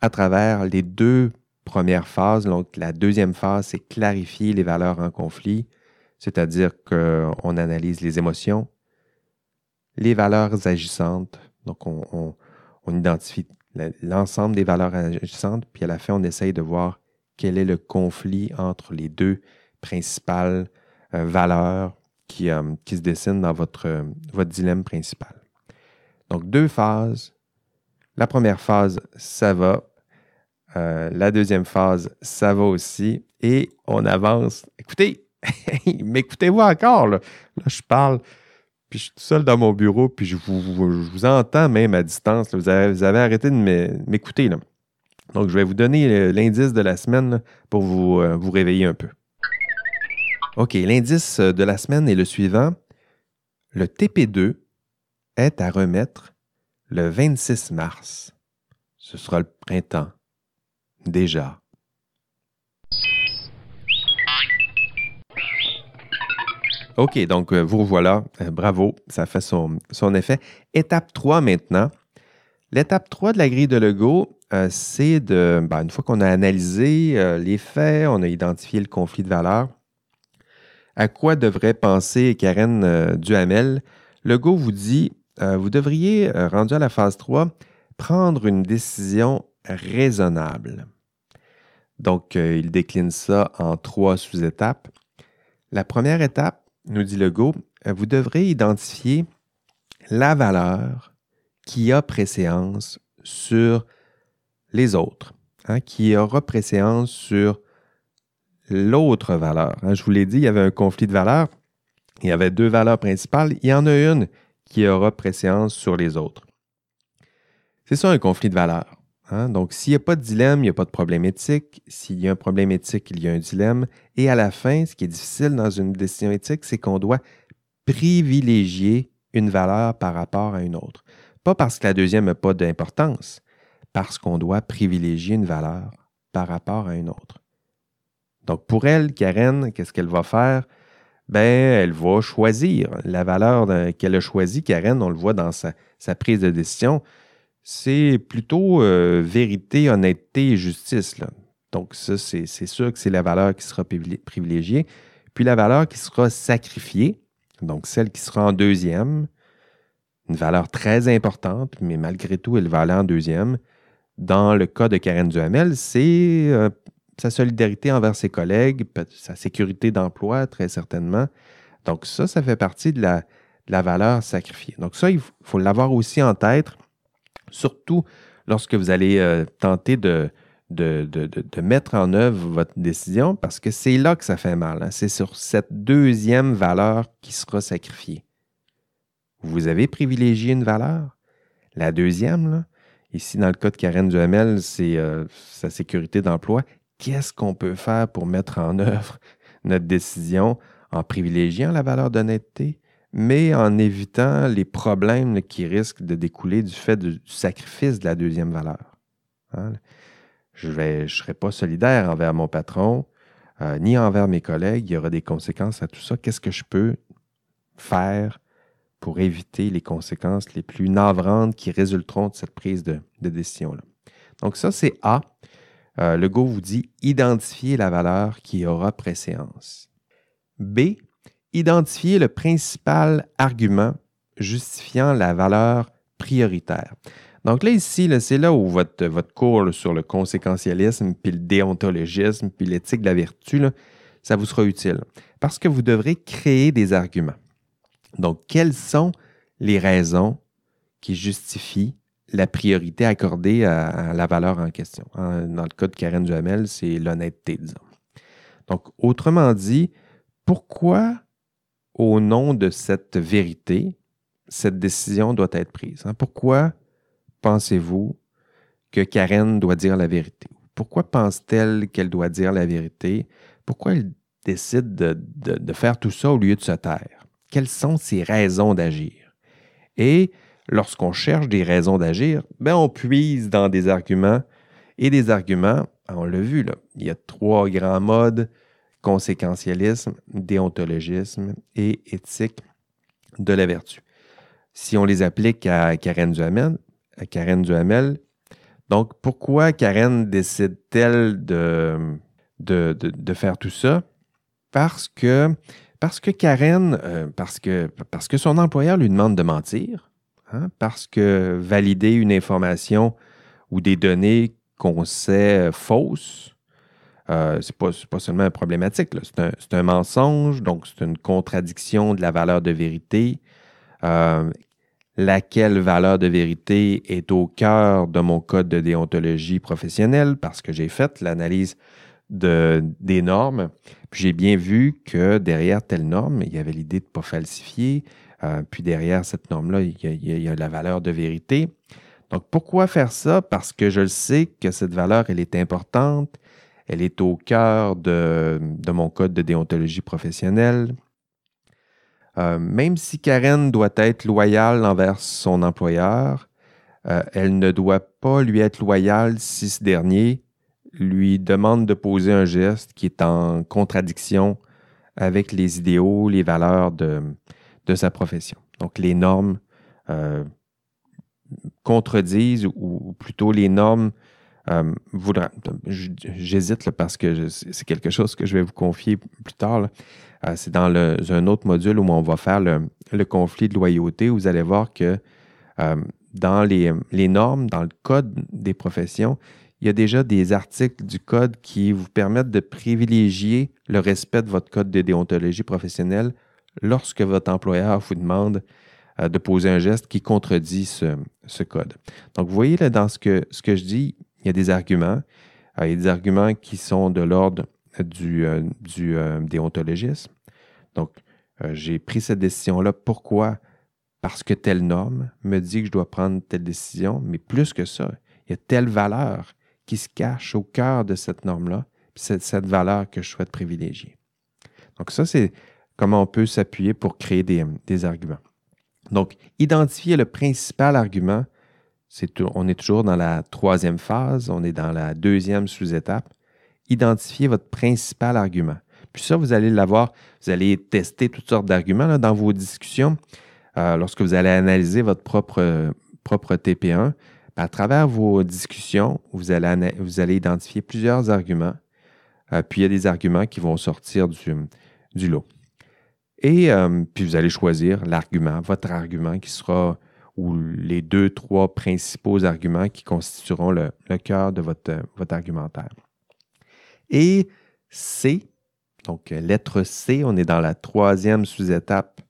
à travers les deux premières phases. Donc, la deuxième phase, c'est clarifier les valeurs en conflit, c'est-à-dire qu'on analyse les émotions, les valeurs agissantes. Donc, on, identifie l'ensemble des valeurs agissantes, puis à la fin, on essaye de voir quel est le conflit entre les deux principales euh, valeurs qui, euh, qui, se dessinent dans votre, votre dilemme principal. Donc, deux phases. La première phase, ça va. Euh, la deuxième phase, ça va aussi. Et on avance. Écoutez, m'écoutez-vous encore? Là? là, je parle puis je suis tout seul dans mon bureau, puis je vous, entends même à distance. Vous, avez, arrêté de m'écouter. Donc, je vais vous donner l'indice de la semaine pour vous, euh, vous réveiller un peu. OK, l'indice de la semaine est le suivant. Le TP2 est à remettre le 26 mars. Ce sera le printemps. Déjà. OK, donc euh, vous revoilà. Euh, bravo, ça fait son, effet. Étape 3 maintenant. L'étape 3 de la grille de Lego, euh, c'est de, ben, une fois qu'on a analysé les faits, on a identifié le conflit de valeurs, à quoi devrait penser Karen Duhamel? Lego vous dit, vous devriez, rendu à la phase 3, prendre une décision raisonnable. Donc, il décline ça en trois sous-étapes. La première étape, nous dit Legault, euh, vous devrez identifier la valeur qui a préséance sur les autres, hein, qui aura préséance sur l'autre valeur. Hein. je vous l'ai dit, il y avait un conflit de valeurs. Il y avait deux valeurs principales. Il y en a une qui aura préséance sur les autres. C'est ça un conflit de valeurs. Hein? Donc, s'il n'y a pas de dilemme, il n'y a pas de problème éthique. S'il y a un problème éthique, il y a un dilemme. Et à la fin, ce qui est difficile dans une décision éthique, c'est qu'on doit privilégier une valeur par rapport à une autre. Pas parce que la deuxième n'a pas d'importance, parce qu'on doit privilégier une valeur par rapport à une autre. Donc, pour elle, Karen, qu'est-ce qu'elle va faire? Ben, elle va choisir la valeur qu'elle a choisie. Karen, on le voit dans sa, sa prise de décision c'est plutôt euh, vérité, honnêteté et justice. Donc, ça, c'est sûr que c'est la valeur qui sera privilégiée. Puis la valeur qui sera sacrifiée, donc celle qui sera en deuxième, une valeur très importante, mais malgré tout, elle va aller en deuxième. Dans le cas de Karen Duhamel, c'est euh, sa solidarité envers ses collègues, sa sécurité d'emploi, très certainement. Donc, ça, ça fait partie de la valeur sacrifiée. Donc, ça, il faut l'avoir aussi en tête surtout lorsque vous allez euh, tenter de, mettre en œuvre votre décision, parce que c'est là que ça fait mal. Hein. C'est sur cette deuxième valeur qui sera sacrifiée. Vous avez privilégié une valeur? La deuxième, ici dans le cas de Karen Duhamel, c'est euh, sa sécurité d'emploi. Qu'est-ce qu'on peut faire pour mettre en œuvre notre décision en privilégiant la valeur d'honnêteté, mais en évitant les problèmes qui risquent de découler du fait du sacrifice de la deuxième valeur. Hein. Je ne serai pas solidaire envers mon patron, euh, ni envers mes collègues. Il y aura des conséquences à tout ça. Qu'est-ce que je peux faire pour éviter les conséquences les plus navrantes qui résulteront de cette prise de, décision-là? Donc ça, c'est A. Euh, le Go vous dit identifier la valeur qui aura préséance. B, identifier le principal argument justifiant la valeur prioritaire. Donc là, ici, c'est là où votre, votre cours sur le conséquentialisme, puis le déontologisme, puis l'éthique de la vertu, ça vous sera utile parce que vous devrez créer des arguments. Donc, quelles sont les raisons qui justifient la priorité accordée à, la valeur en question? Dans le cas de Karen Duhamel, c'est l'honnêteté, disons. Donc, autrement dit, pourquoi, au nom de cette vérité, cette décision doit être prise? Hein? Pourquoi pensez-vous que Karen doit dire la vérité? Pourquoi pense-t-elle qu'elle doit dire la vérité? Pourquoi elle décide de, faire tout ça au lieu de se taire? Quelles sont ses raisons d'agir? Et lorsqu'on cherche des raisons d'agir, ben on puise dans des arguments et des arguments, on l'a vu, là, il y a trois grands modes, conséquentialisme, déontologisme et éthique de la vertu. Si on les applique à Karen Duhamel, à Karen Duhamel donc pourquoi Karen décide-t-elle de, de, faire tout ça? Parce que, parce que Karen, euh, parce, que, parce que son employeur lui demande de mentir, hein, parce que valider une information ou des données qu'on sait fausses, euh, c'est pas, pas, seulement problématique, c'est un, mensonge, donc c'est une contradiction de la valeur de vérité. Euh, laquelle valeur de vérité est au cœur de mon code de déontologie professionnelle parce que j'ai fait l'analyse de, des normes. Puis j'ai bien vu que derrière telle norme, il y avait l'idée de ne pas falsifier. Euh, puis derrière cette norme-là, il, il y, a la valeur de vérité. Donc pourquoi faire ça? Parce que je le sais que cette valeur, elle est importante elle est au cœur de, mon code de déontologie professionnelle. Euh, même si Karen doit être loyale envers son employeur, euh, elle ne doit pas lui être loyale si ce dernier lui demande de poser un geste qui est en contradiction avec les idéaux, les valeurs de, sa profession. Donc les normes euh, contredisent, ou, plutôt les normes euh, j'hésite parce que c'est quelque chose que je vais vous confier plus tard. Euh, c'est dans un autre module où on va faire le, conflit de loyauté. Vous allez voir que euh, dans les, normes, dans le code des professions, il y a déjà des articles du code qui vous permettent de privilégier le respect de votre code de déontologie professionnelle lorsque votre employeur vous demande de poser un geste qui contredit ce, code. Donc, vous voyez là, dans ce que, ce que je dis, il y a des arguments. Euh, il y a des arguments qui sont de l'ordre du, euh, du euh, déontologisme. Donc, j'ai pris cette décision-là. Pourquoi? Parce que telle norme me dit que je dois prendre telle décision, mais plus que ça, il y a telle valeur qui se cache au cœur de cette norme-là, c'est cette valeur que je souhaite privilégier. Donc, ça, c'est comment on peut s'appuyer pour créer des, des arguments. Donc, identifier le principal argument on est toujours dans la troisième phase, on est dans la deuxième sous-étape. Identifiez votre principal argument. Puis ça, vous allez l'avoir, vous allez tester toutes sortes d'arguments dans vos discussions. Euh, lorsque vous allez analyser votre propre, propre TP1, à travers vos discussions, vous allez, identifier plusieurs arguments. Euh, puis il y a des arguments qui vont sortir du, du lot. Et euh, puis vous allez choisir l'argument, votre argument qui sera ou les deux, trois principaux arguments qui constitueront le, cœur de votre, argumentaire. Et C, donc lettre C, on est dans la troisième sous-étape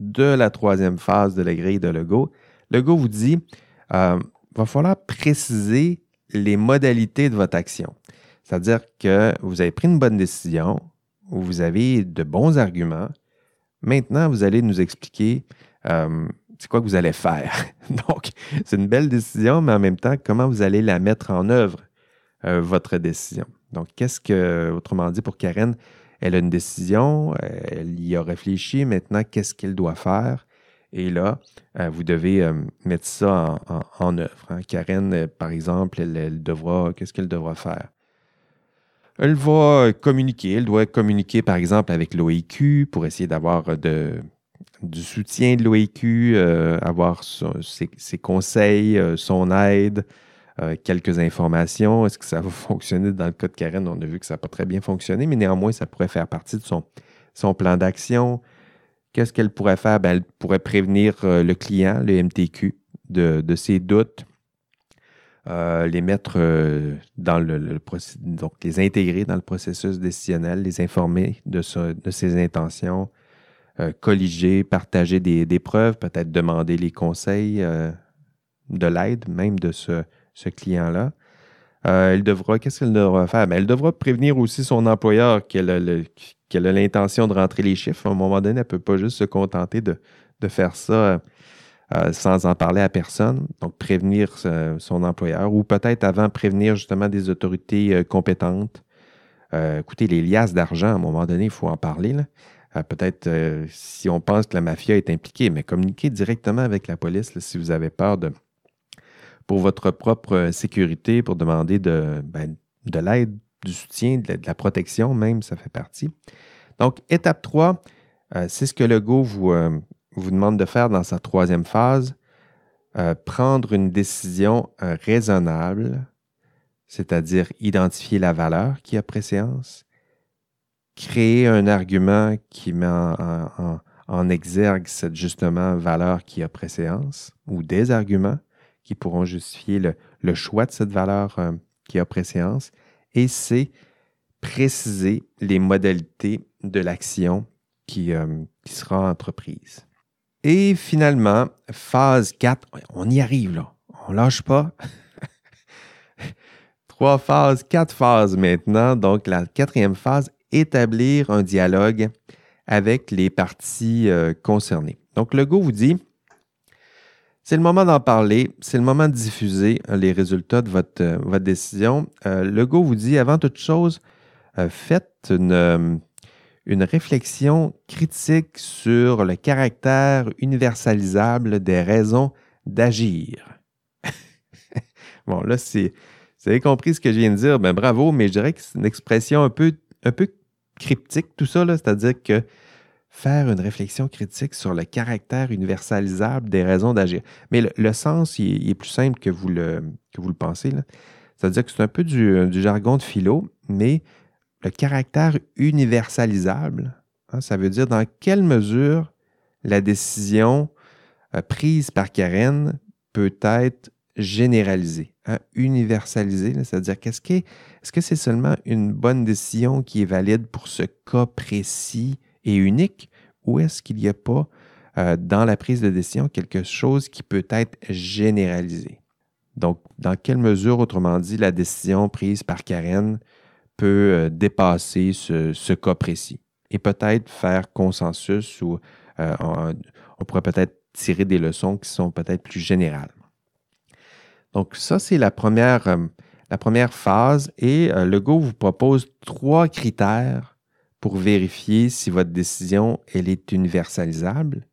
de la troisième phase de la grille de Lego. Lego vous dit, euh, va falloir préciser les modalités de votre action. C'est-à-dire que vous avez pris une bonne décision, vous avez de bons arguments. Maintenant, vous allez nous expliquer euh, c'est quoi que vous allez faire? Donc, c'est une belle décision, mais en même temps, comment vous allez la mettre en œuvre, euh, votre décision? Donc, qu'est-ce que, autrement dit, pour Karen, elle a une décision, elle y a réfléchi, maintenant, qu'est-ce qu'elle doit faire? Et là, euh, vous devez euh, mettre ça en, œuvre. Hein. Karen, par exemple, elle, devra, qu'est-ce qu'elle devra faire? Elle va communiquer, elle doit communiquer, par exemple, avec l'OIQ pour essayer d'avoir de du soutien de l'OIQ, euh, avoir ses, conseils, euh, son aide, euh, quelques informations. Est-ce que ça va fonctionner? Dans le cas de Karen? On a vu que ça n'a pas très bien fonctionné, mais néanmoins, ça pourrait faire partie de son, plan d'action. Qu'est-ce qu'elle pourrait faire? Ben, elle pourrait prévenir le client, le MTQ, de, ses doutes. les mettre dans le, processus, donc les intégrer dans le processus décisionnel, les informer de ses intentions, colliger, partager des, preuves, peut-être demander les conseils, de l'aide même de ce, client-là. elle devra, qu'est-ce qu'elle devra faire? Ben, elle devra prévenir aussi son employeur qu'elle a l'intention de rentrer les chiffres, à un moment donné, elle ne peut pas juste se contenter de, faire ça euh, sans en parler à personne. Donc, prévenir son employeur ou peut-être avant prévenir justement des autorités euh, compétentes. Euh, écoutez, les liasses d'argent, à un moment donné, il faut en parler. Peut-être si on pense que la mafia est impliquée, mais communiquer directement avec la police si vous avez peur de pour votre propre sécurité, pour demander de, ben, de l'aide du soutien, de la, protection même, ça fait partie. Donc, étape 3, euh, c'est ce que le Go vous, euh, vous demande de faire dans sa troisième phase. Euh, prendre une décision raisonnable, c'est-à-dire identifier la valeur qui a préséance, créer un argument qui met en, exergue cette justement valeur qui a préséance, ou des arguments qui pourront justifier le, choix de cette valeur qui a préséance, et c'est préciser les modalités de l'action qui, euh, qui, sera entreprise. Et finalement, phase 4, on y arrive là, on lâche pas. Trois phases, quatre phases maintenant. Donc la quatrième phase, établir un dialogue avec les parties euh, concernées. Donc le go vous dit, c'est le moment d'en parler, c'est le moment de diffuser euh, les résultats de votre, euh, votre décision. Euh, vous dit, avant toute chose, faites une, une, réflexion critique sur le caractère universalisable des raisons d'agir. bon, là, c'est, vous avez compris ce que je viens de dire, ben bravo, mais je dirais que c'est une expression un peu, un peu cryptique, tout ça, c'est-à-dire que faire une réflexion critique sur le caractère universalisable des raisons d'agir. Mais le, sens, il, est plus simple que vous le, pensez. C'est-à-dire que c'est un peu du, jargon de philo, mais le caractère universalisable, hein, ça veut dire dans quelle mesure la décision euh, prise par Karen peut être généralisée, universalisée, c'est-à-dire qu'est-ce est-ce que c'est seulement une bonne décision qui est valide pour ce cas précis et unique ou est-ce qu'il n'y a pas euh, dans la prise de décision quelque chose qui peut être généralisé? Donc, dans quelle mesure, autrement dit, la décision prise par Karen peut euh, dépasser ce, cas précis? Et peut-être faire consensus ou euh, on, pourrait peut-être tirer des leçons qui sont peut-être plus générales. Donc, ça, c'est la première, la première phase et le Go vous propose trois critères pour vérifier si votre décision elle est universalisable.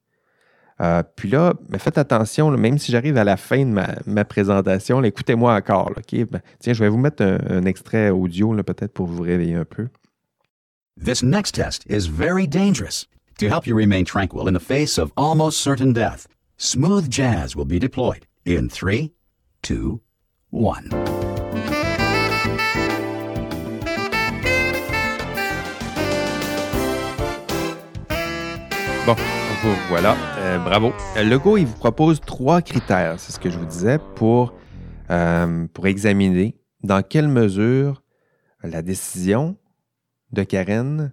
Euh, puis là, mais faites attention, même si j'arrive à la fin de ma, présentation, écoutez-moi encore. Ben, tiens, je vais vous mettre un, extrait audio peut-être pour vous réveiller un peu. This next test is very dangerous. To help you remain tranquil in the face of almost certain death, smooth jazz will be deployed in 3, 2, 1. Bon, voilà, euh, bravo. Euh, le Go, il vous propose trois critères, c'est ce que je vous disais, pour, euh, pour examiner dans quelle mesure la décision de Karen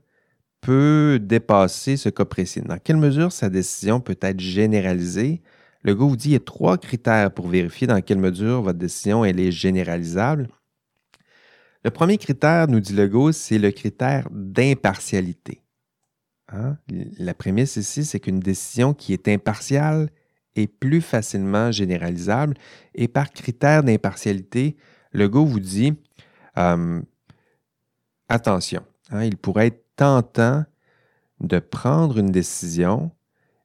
peut dépasser ce cas précis. Dans quelle mesure sa décision peut être généralisée. Le Go vous dit y a trois critères pour vérifier dans quelle mesure votre décision est généralisable. Le premier critère, nous dit le Go, c'est le critère d'impartialité. Hein? La prémisse ici, c'est qu'une décision qui est impartiale est plus facilement généralisable. Et par critère d'impartialité, le go vous dit euh, attention, hein, il pourrait être tentant de prendre une décision,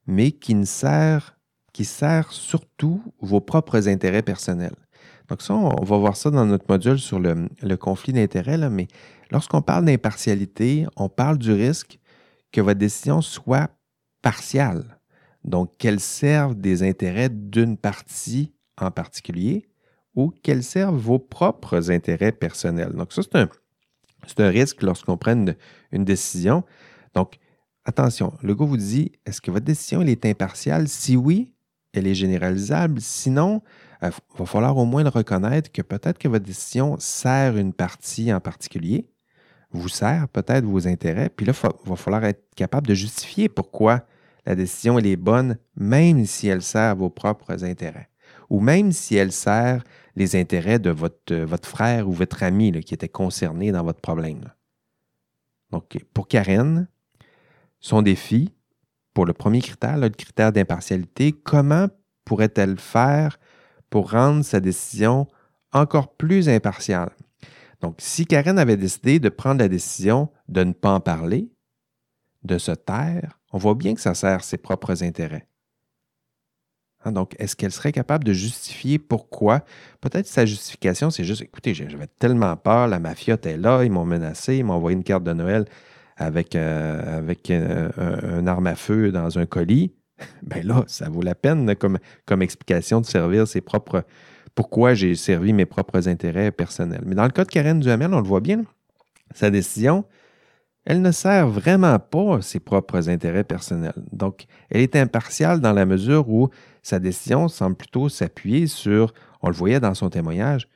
mais qui ne sert, qui sert surtout vos propres intérêts personnels. Donc ça, on va voir ça dans notre module sur le, conflit d'intérêts, mais lorsqu'on parle d'impartialité, on parle du risque que votre décision soit partiale, donc qu'elle serve des intérêts d'une partie en particulier ou qu'elle serve vos propres intérêts personnels. Donc ça, c'est un, risque lorsqu'on prend une, décision. Donc, attention, le go vous dit, est-ce que votre décision est impartiale? Si oui, elle est généralisable. Sinon, il va falloir au moins reconnaître que peut-être que votre décision sert une partie en particulier, vous sert peut-être vos intérêts, puis là, il va falloir être capable de justifier pourquoi la décision est bonne, même si elle sert vos propres intérêts, ou même si elle sert les intérêts de votre, votre frère ou votre ami qui était concerné dans votre problème. Donc, pour Karen, son défi, pour le premier critère, le critère d'impartialité, comment pourrait-elle faire pour rendre sa décision encore plus impartiale? Donc, si Karen avait décidé de prendre la décision de ne pas en parler, de se taire, on voit bien que ça sert ses propres intérêts. Hein, donc, est-ce qu'elle serait capable de justifier pourquoi? Peut-être sa justification, c'est juste, écoutez, j'avais tellement peur, la mafia était là, ils m'ont menacé, ils m'ont envoyé une carte de Noël avec, euh, euh, un, arme à feu dans un colis. Ben là, ça vaut la peine comme, comme explication de servir ses propres, pourquoi j'ai servi mes propres intérêts personnels. Mais dans le cas de Karen Duhamel, on le voit bien, sa décision, elle ne sert vraiment pas ses propres intérêts personnels. Donc, elle est impartiale dans la mesure où sa décision semble plutôt s'appuyer sur, on le voyait dans son témoignage,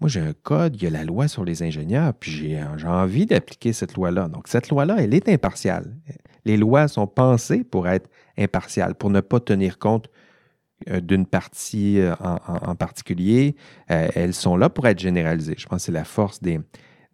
moi j'ai un code, il y a la loi sur les ingénieurs, puis j'ai envie d'appliquer cette loi-là. Donc, cette loi-là, elle est impartiale. Les lois sont pensées pour être impartiales, pour ne pas tenir compte euh, d'une partie euh, en, particulier. Euh, elles sont là pour être généralisées. Je pense que c'est la force des,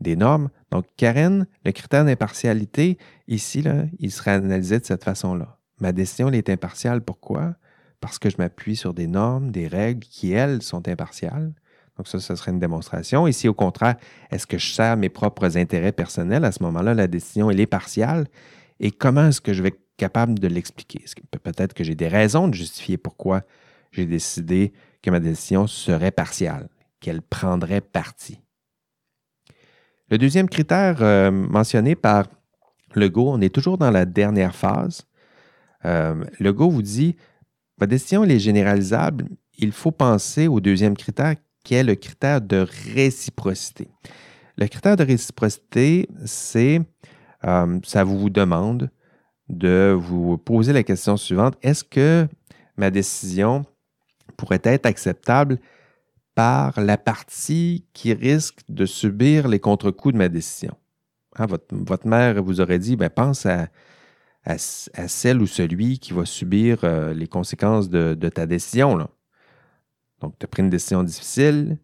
des, normes. Donc, Karen, le critère d'impartialité, ici, là, il serait analysé de cette façon-là. Ma décision, elle est impartiale. Pourquoi? Parce que je m'appuie sur des normes, des règles qui, elles, sont impartiales. Donc, ça, ce serait une démonstration. Ici, au contraire, est-ce que je sers mes propres intérêts personnels? À ce moment-là, la décision, elle est partiale. Et comment est-ce que je vais être capable de l'expliquer? Peut-être que j'ai des raisons de justifier pourquoi j'ai décidé que ma décision serait partiale, qu'elle prendrait parti? Le deuxième critère euh, mentionné par Legault, on est toujours dans la dernière phase. Euh, Legault vous dit, votre décision est généralisable, il faut penser au deuxième critère qui est le critère de réciprocité. Le critère de réciprocité, c'est, euh, ça vous demande de vous poser la question suivante, est-ce que ma décision pourrait être acceptable par la partie qui risque de subir les contre-coups de ma décision? Hein, votre, mère vous aurait dit, ben, pense à, à, celle ou celui qui va subir euh, les conséquences de, ta décision. Donc, tu as pris une décision difficile.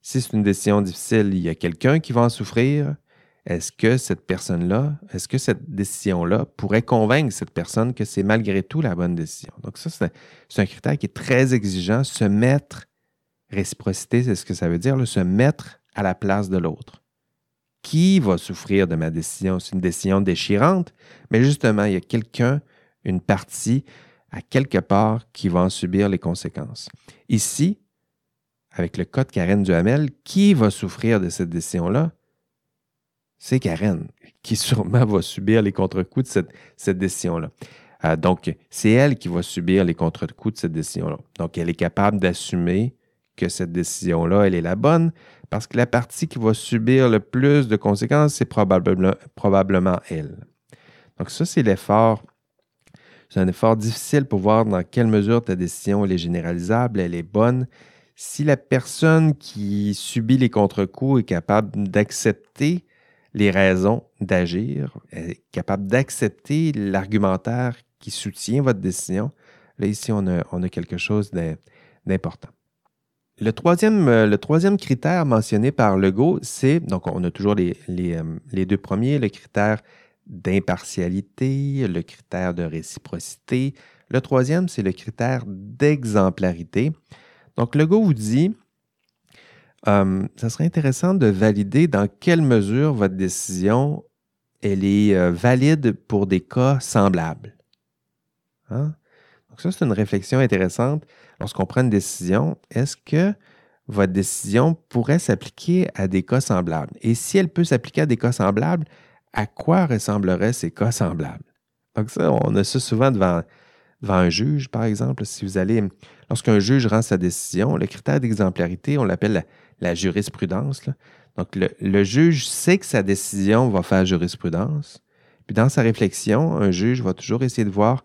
Si c'est une décision difficile, il y a quelqu'un qui va en souffrir. Est-ce que cette personne-là, est-ce que cette décision-là pourrait convaincre cette personne que c'est malgré tout la bonne décision? Donc, ça, c'est un, critère qui est très exigeant. Se mettre, réciprocité, c'est ce que ça veut dire, se mettre à la place de l'autre. Qui va souffrir de ma décision? C'est une décision déchirante, mais justement, il y a quelqu'un, une partie, à quelque part, qui va en subir les conséquences. Ici, avec le cas de Karen Duhamel, qui va souffrir de cette décision-là? c'est Karen qui sûrement va subir les contre-coups de cette, décision-là. Euh, donc, c'est elle qui va subir les contre-coups de cette décision-là. Donc, elle est capable d'assumer que cette décision-là, elle est la bonne, parce que la partie qui va subir le plus de conséquences, c'est probablement, probablement elle. Donc, ça, c'est l'effort. C'est un effort difficile pour voir dans quelle mesure ta décision est généralisable, elle est bonne. Si la personne qui subit les contre-coups est capable d'accepter les raisons d'agir, est capable d'accepter l'argumentaire qui soutient votre décision, là, ici, on a, quelque chose d'important. Le troisième, euh, le troisième critère mentionné par Legault, c'est, donc on a toujours les, euh, les deux premiers, le critère d'impartialité, le critère de réciprocité. Le troisième, c'est le critère d'exemplarité. Donc, Legault vous dit, euh, ça serait intéressant de valider dans quelle mesure votre décision est euh, valide pour des cas semblables. Hein? Donc ça, c'est une réflexion intéressante. Lorsqu'on prend une décision, est-ce que votre décision pourrait s'appliquer à des cas semblables? Et si elle peut s'appliquer à des cas semblables, à quoi ressembleraient ces cas semblables? Donc ça, on a ça souvent devant, devant un juge, par exemple. Si vous allez, lorsqu'un juge rend sa décision, le critère d'exemplarité, on l'appelle la jurisprudence. Donc, le, juge sait que sa décision va faire jurisprudence. Puis dans sa réflexion, un juge va toujours essayer de voir,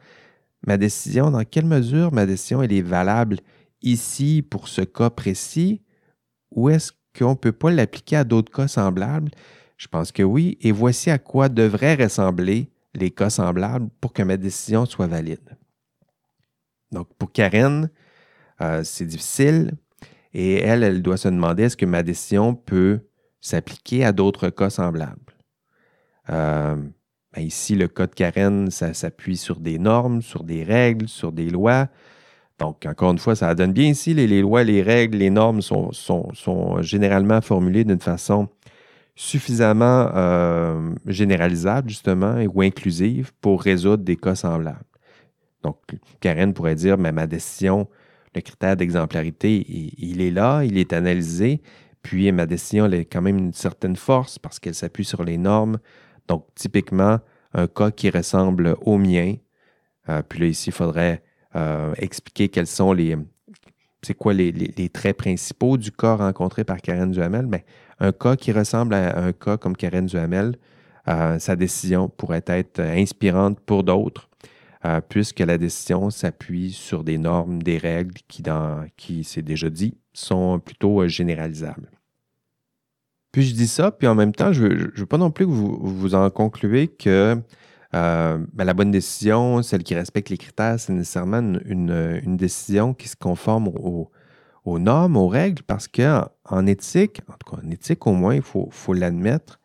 ma décision, dans quelle mesure ma décision elle est valable ici pour ce cas précis? Ou est-ce qu'on ne peut pas l'appliquer à d'autres cas semblables? Je pense que oui. Et voici à quoi devraient ressembler les cas semblables pour que ma décision soit valide. Donc, pour Karen, euh, c'est difficile et elle, elle doit se demander est-ce que ma décision peut s'appliquer à d'autres cas semblables. Euh, ben ici, le cas de Karen, ça s'appuie sur des normes, sur des règles, sur des lois. Donc, encore une fois, ça donne bien ici, les, lois, les règles, les normes sont, sont, généralement formulées d'une façon suffisamment euh, généralisable, justement, ou inclusive pour résoudre des cas semblables. Donc, Karen pourrait dire, mais ma décision, le critère d'exemplarité, il, est là, il est analysé, puis ma décision, elle a quand même une certaine force parce qu'elle s'appuie sur les normes. Donc, typiquement, un cas qui ressemble au mien. Euh, puis là, ici, il faudrait euh, expliquer quels sont les, c'est quoi les, traits principaux du cas rencontré par Karen Duhamel. Bien, un cas qui ressemble à un cas comme Karen Duhamel, euh, sa décision pourrait être inspirante pour d'autres. Euh, puisque la décision s'appuie sur des normes, des règles qui, dans, qui c'est déjà dit, sont plutôt euh, généralisables. Puis je dis ça, puis en même temps, je ne veux, pas non plus que vous, vous en concluez que ben, la bonne décision, celle qui respecte les critères, c'est nécessairement une, décision qui se conforme aux, normes, aux règles, parce qu'en en éthique, en tout cas en éthique au moins, il faut, l'admettre,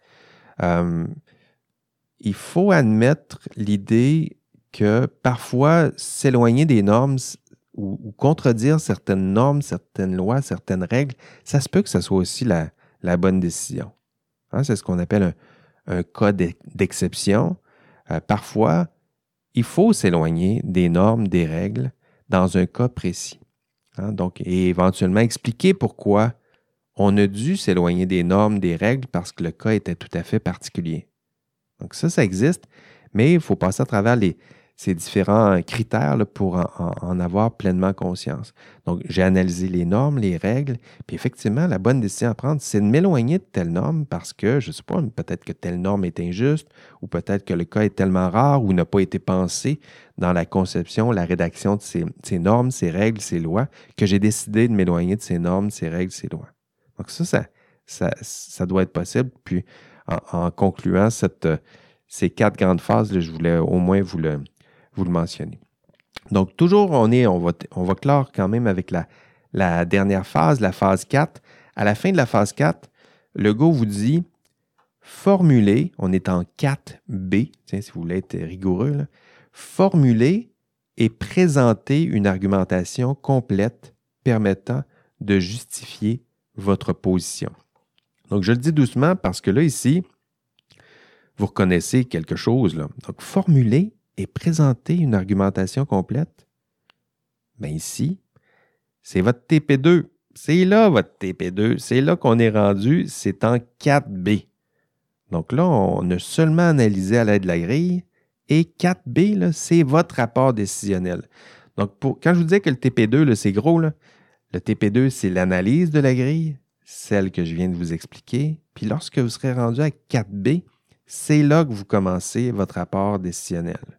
il faut admettre l'idée que parfois s'éloigner des normes ou, contredire certaines normes, certaines lois, certaines règles, ça se peut que ce soit aussi la, bonne décision. Hein, c'est ce qu'on appelle un, cas d'exception. Euh, parfois, il faut s'éloigner des normes, des règles dans un cas précis. Hein, et éventuellement expliquer pourquoi on a dû s'éloigner des normes, des règles parce que le cas était tout à fait particulier. Donc ça, ça existe, mais il faut passer à travers les, ces différents critères pour en, avoir pleinement conscience. Donc, j'ai analysé les normes, les règles, puis effectivement, la bonne décision à prendre, c'est de m'éloigner de telle norme parce que, je ne sais pas, peut-être que telle norme est injuste, ou peut-être que le cas est tellement rare ou n'a pas été pensé dans la conception, la rédaction de ces, normes, ces règles, ces lois, que j'ai décidé de m'éloigner de ces normes, ces règles, ces lois. Donc, ça, ça, ça, doit être possible. Puis, en, concluant cette, ces quatre grandes phases, je voulais au moins vous le, vous le mentionnez. Donc, toujours, on, est, on, va, on va clore quand même avec la, dernière phase, la phase 4. À la fin de la phase 4, le Go vous dit formuler, on est en 4B, tiens, si vous voulez être rigoureux, formuler et présenter une argumentation complète permettant de justifier votre position. Donc, je le dis doucement parce que là, ici, vous reconnaissez quelque chose. Là. Donc, formuler et présenter une argumentation complète? Bien ici, c'est votre TP2. C'est là votre TP2. C'est là qu'on est rendu. C'est en 4B. Donc là, on a seulement analysé à l'aide de la grille. Et 4B, c'est votre rapport décisionnel. Donc, quand je vous disais que le TP2, c'est gros, le TP2, c'est l'analyse de la grille, celle que je viens de vous expliquer. Puis lorsque vous serez rendu à 4B, c'est là que vous commencez votre rapport décisionnel.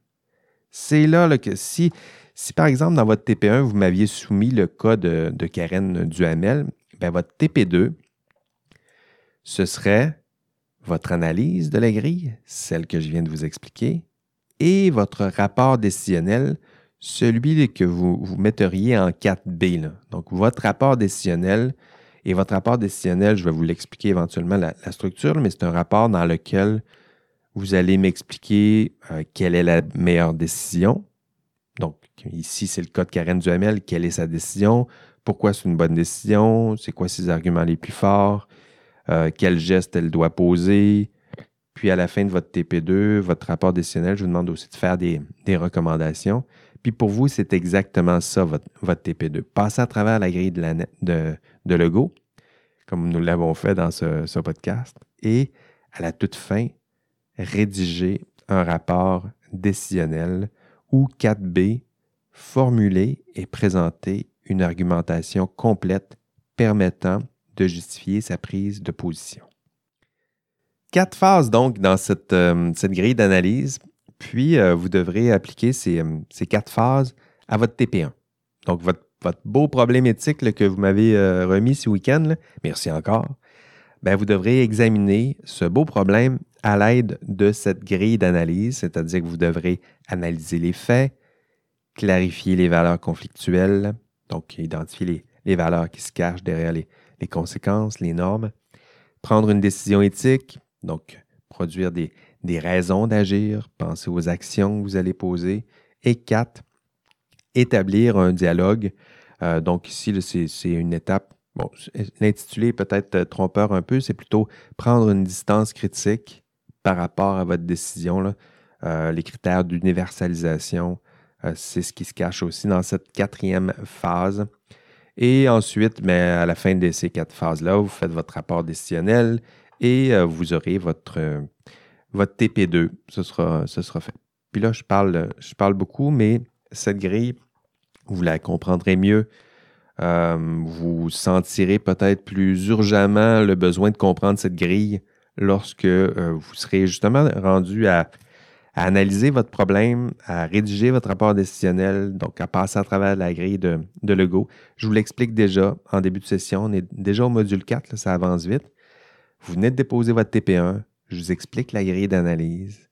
C'est là, que si, si, par exemple, dans votre TP1, vous m'aviez soumis le cas de, Karen Duhamel, bien, votre TP2, ce serait votre analyse de la grille, celle que je viens de vous expliquer, et votre rapport décisionnel, celui que vous, vous metteriez en 4B. Donc, votre rapport décisionnel, et votre rapport décisionnel, je vais vous l'expliquer éventuellement la structure, mais c'est un rapport dans lequel vous allez m'expliquer euh, quelle est la meilleure décision. Donc, ici, c'est le cas de Karen Duhamel. Quelle est sa décision? Pourquoi c'est une bonne décision? C'est quoi ses arguments les plus forts? Euh, quel geste elle doit poser? Puis à la fin de votre TP2, votre rapport décisionnel, je vous demande aussi de faire des, recommandations. Puis pour vous, c'est exactement ça, votre, TP2. Passez à travers la grille de, la, de, de Lego, comme nous l'avons fait dans ce, ce podcast. Et à la toute fin, rédiger un rapport décisionnel ou 4B, formuler et présenter une argumentation complète permettant de justifier sa prise de position. Quatre phases donc dans cette, euh, cette grille d'analyse. Puis, vous devrez appliquer ces, ces, quatre phases à votre TP1. Donc, votre, votre beau problème éthique que vous m'avez remis ce week-end, merci encore, ben, vous devrez examiner ce beau problème à l'aide de cette grille d'analyse, c'est-à-dire que vous devrez analyser les faits, clarifier les valeurs conflictuelles, donc identifier les, valeurs qui se cachent derrière les, conséquences, les normes, prendre une décision éthique, donc produire des, raisons d'agir, penser aux actions que vous allez poser, et quatre, établir un dialogue. Euh, donc ici, c'est une étape bon, l'intitulé peut-être euh, trompeur un peu, c'est plutôt prendre une distance critique par rapport à votre décision. Euh, les critères d'universalisation, euh, c'est ce qui se cache aussi dans cette quatrième phase. Et ensuite, mais ben, à la fin de ces quatre phases-là, vous faites votre rapport décisionnel et vous aurez votre, votre TP2. Ce sera, sera fait. Puis là, je parle, je parle beaucoup, mais cette grille, vous la comprendrez mieux euh, vous sentirez peut-être plus urgemment le besoin de comprendre cette grille lorsque euh, vous serez justement rendu à, analyser votre problème, à rédiger votre rapport décisionnel, donc à passer à travers la grille de, Lego. Je vous l'explique déjà en début de session. On est déjà au module 4, ça avance vite. Vous venez de déposer votre TP1. Je vous explique la grille d'analyse.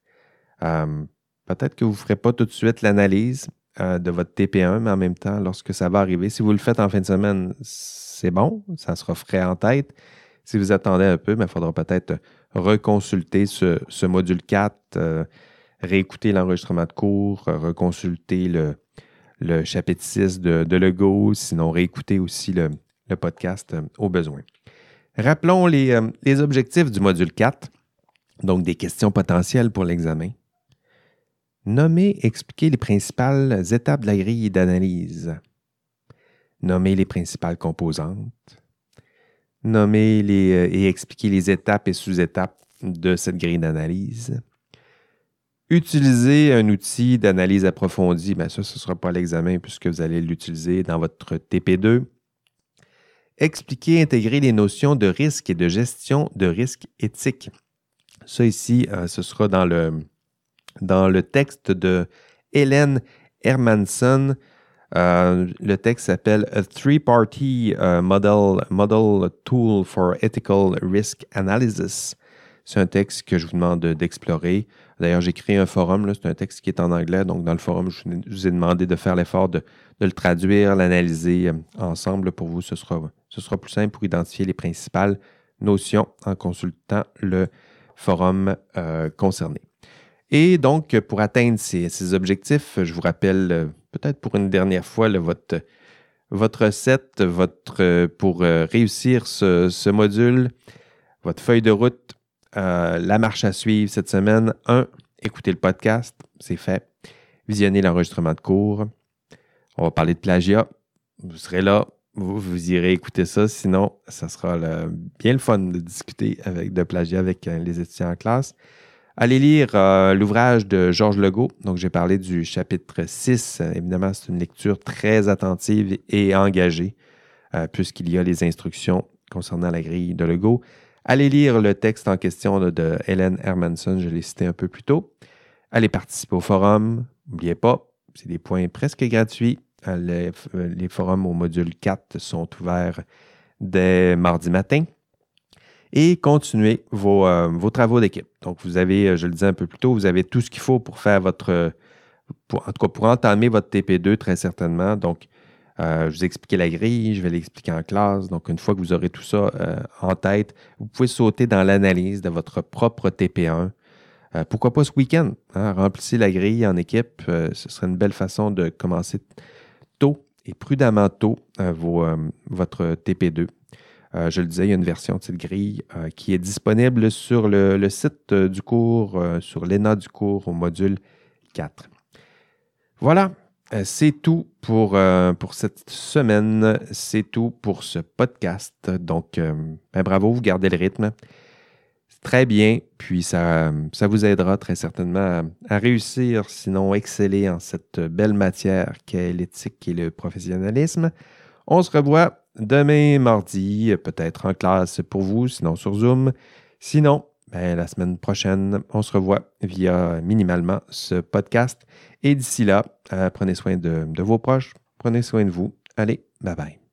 Euh, peut-être que vous ne ferez pas tout de suite l'analyse, euh, de votre TP1, mais en même temps, lorsque ça va arriver, si vous le faites en fin de semaine, c'est bon, ça sera frais en tête. Si vous attendez un peu, il ben, faudra peut-être reconsulter ce, module 4, euh, réécouter l'enregistrement de cours, reconsulter le, chapitre 6 de, de Lego, sinon réécouter aussi le, podcast euh, au besoin. Rappelons les objectifs du module 4, donc des questions potentielles pour l'examen. Nommer, expliquer les principales étapes de la grille d'analyse. Nommer les principales composantes. Nommer les, euh, et expliquer les étapes et sous-étapes de cette grille d'analyse. Utiliser un outil d'analyse approfondie, bien ça, ce ne sera pas l'examen puisque vous allez l'utiliser dans votre TP2. Expliquer, intégrer les notions de risque et de gestion de risque éthique. Ça ici, euh, ce sera dans le, dans le texte de Hélène Hermanson. Euh, le texte s'appelle A Three-Party uh, model, model Tool for Ethical Risk Analysis. C'est un texte que je vous demande d'explorer. D'ailleurs, j'ai créé un forum, c'est un texte qui est en anglais, donc dans le forum, je vous ai demandé de faire l'effort de, le traduire, l'analyser euh, ensemble. Pour vous, ce sera, ce sera plus simple pour identifier les principales notions en consultant le forum euh, concerné. Et donc, pour atteindre ces, objectifs, je vous rappelle euh, peut-être pour une dernière fois votre, recette votre, pour euh, réussir ce, module, votre feuille de route, euh, la marche à suivre cette semaine. Un, écoutez le podcast, c'est fait. Visionnez l'enregistrement de cours. On va parler de plagiat. Vous serez là, vous, vous irez écouter ça. Sinon, ça sera bien le fun de discuter de plagiat avec les étudiants en classe. Allez lire euh, l'ouvrage de Georges Legault. Donc, j'ai parlé du chapitre 6. Évidemment, c'est une lecture très attentive et engagée, euh, puisqu'il y a les instructions concernant la grille de Legault. Allez lire le texte en question de, Hélène Hermanson, je l'ai cité un peu plus tôt. Allez participer au forum. N'oubliez pas, c'est des points presque gratuits. Euh, les, les forums au module 4 sont ouverts dès mardi matin et continuez euh, vos, travaux d'équipe. Donc, vous avez, euh, je le disais un peu plus tôt, vous avez tout ce qu'il faut pour faire votre, en tout cas pour entamer votre TP2 très certainement. Donc, euh, je vous ai expliqué la grille, je vais l'expliquer en classe. Donc, une fois que vous aurez tout ça en tête, vous pouvez sauter dans l'analyse de votre propre TP1. pourquoi pas ce week-end? Hein? Remplissez la grille en équipe. ce serait une belle façon de commencer tôt et prudemment tôt votre TP2. Euh, je le disais, il y a une version de cette grille euh, qui est disponible sur le, site euh, du cours, sur l'ENA du cours au module 4. Voilà, c'est tout pour, cette semaine. C'est tout pour ce podcast. Donc, ben, bravo, vous gardez le rythme. Très bien, puis ça, vous aidera très certainement à réussir, sinon exceller en cette belle matière qu'est l'éthique et le professionnalisme. On se revoit demain mardi, peut-être en classe pour vous, sinon sur Zoom. Sinon, ben, la semaine prochaine, on se revoit via minimalement ce podcast. Et d'ici là, prenez soin de vos proches, prenez soin de vous. Allez, bye bye.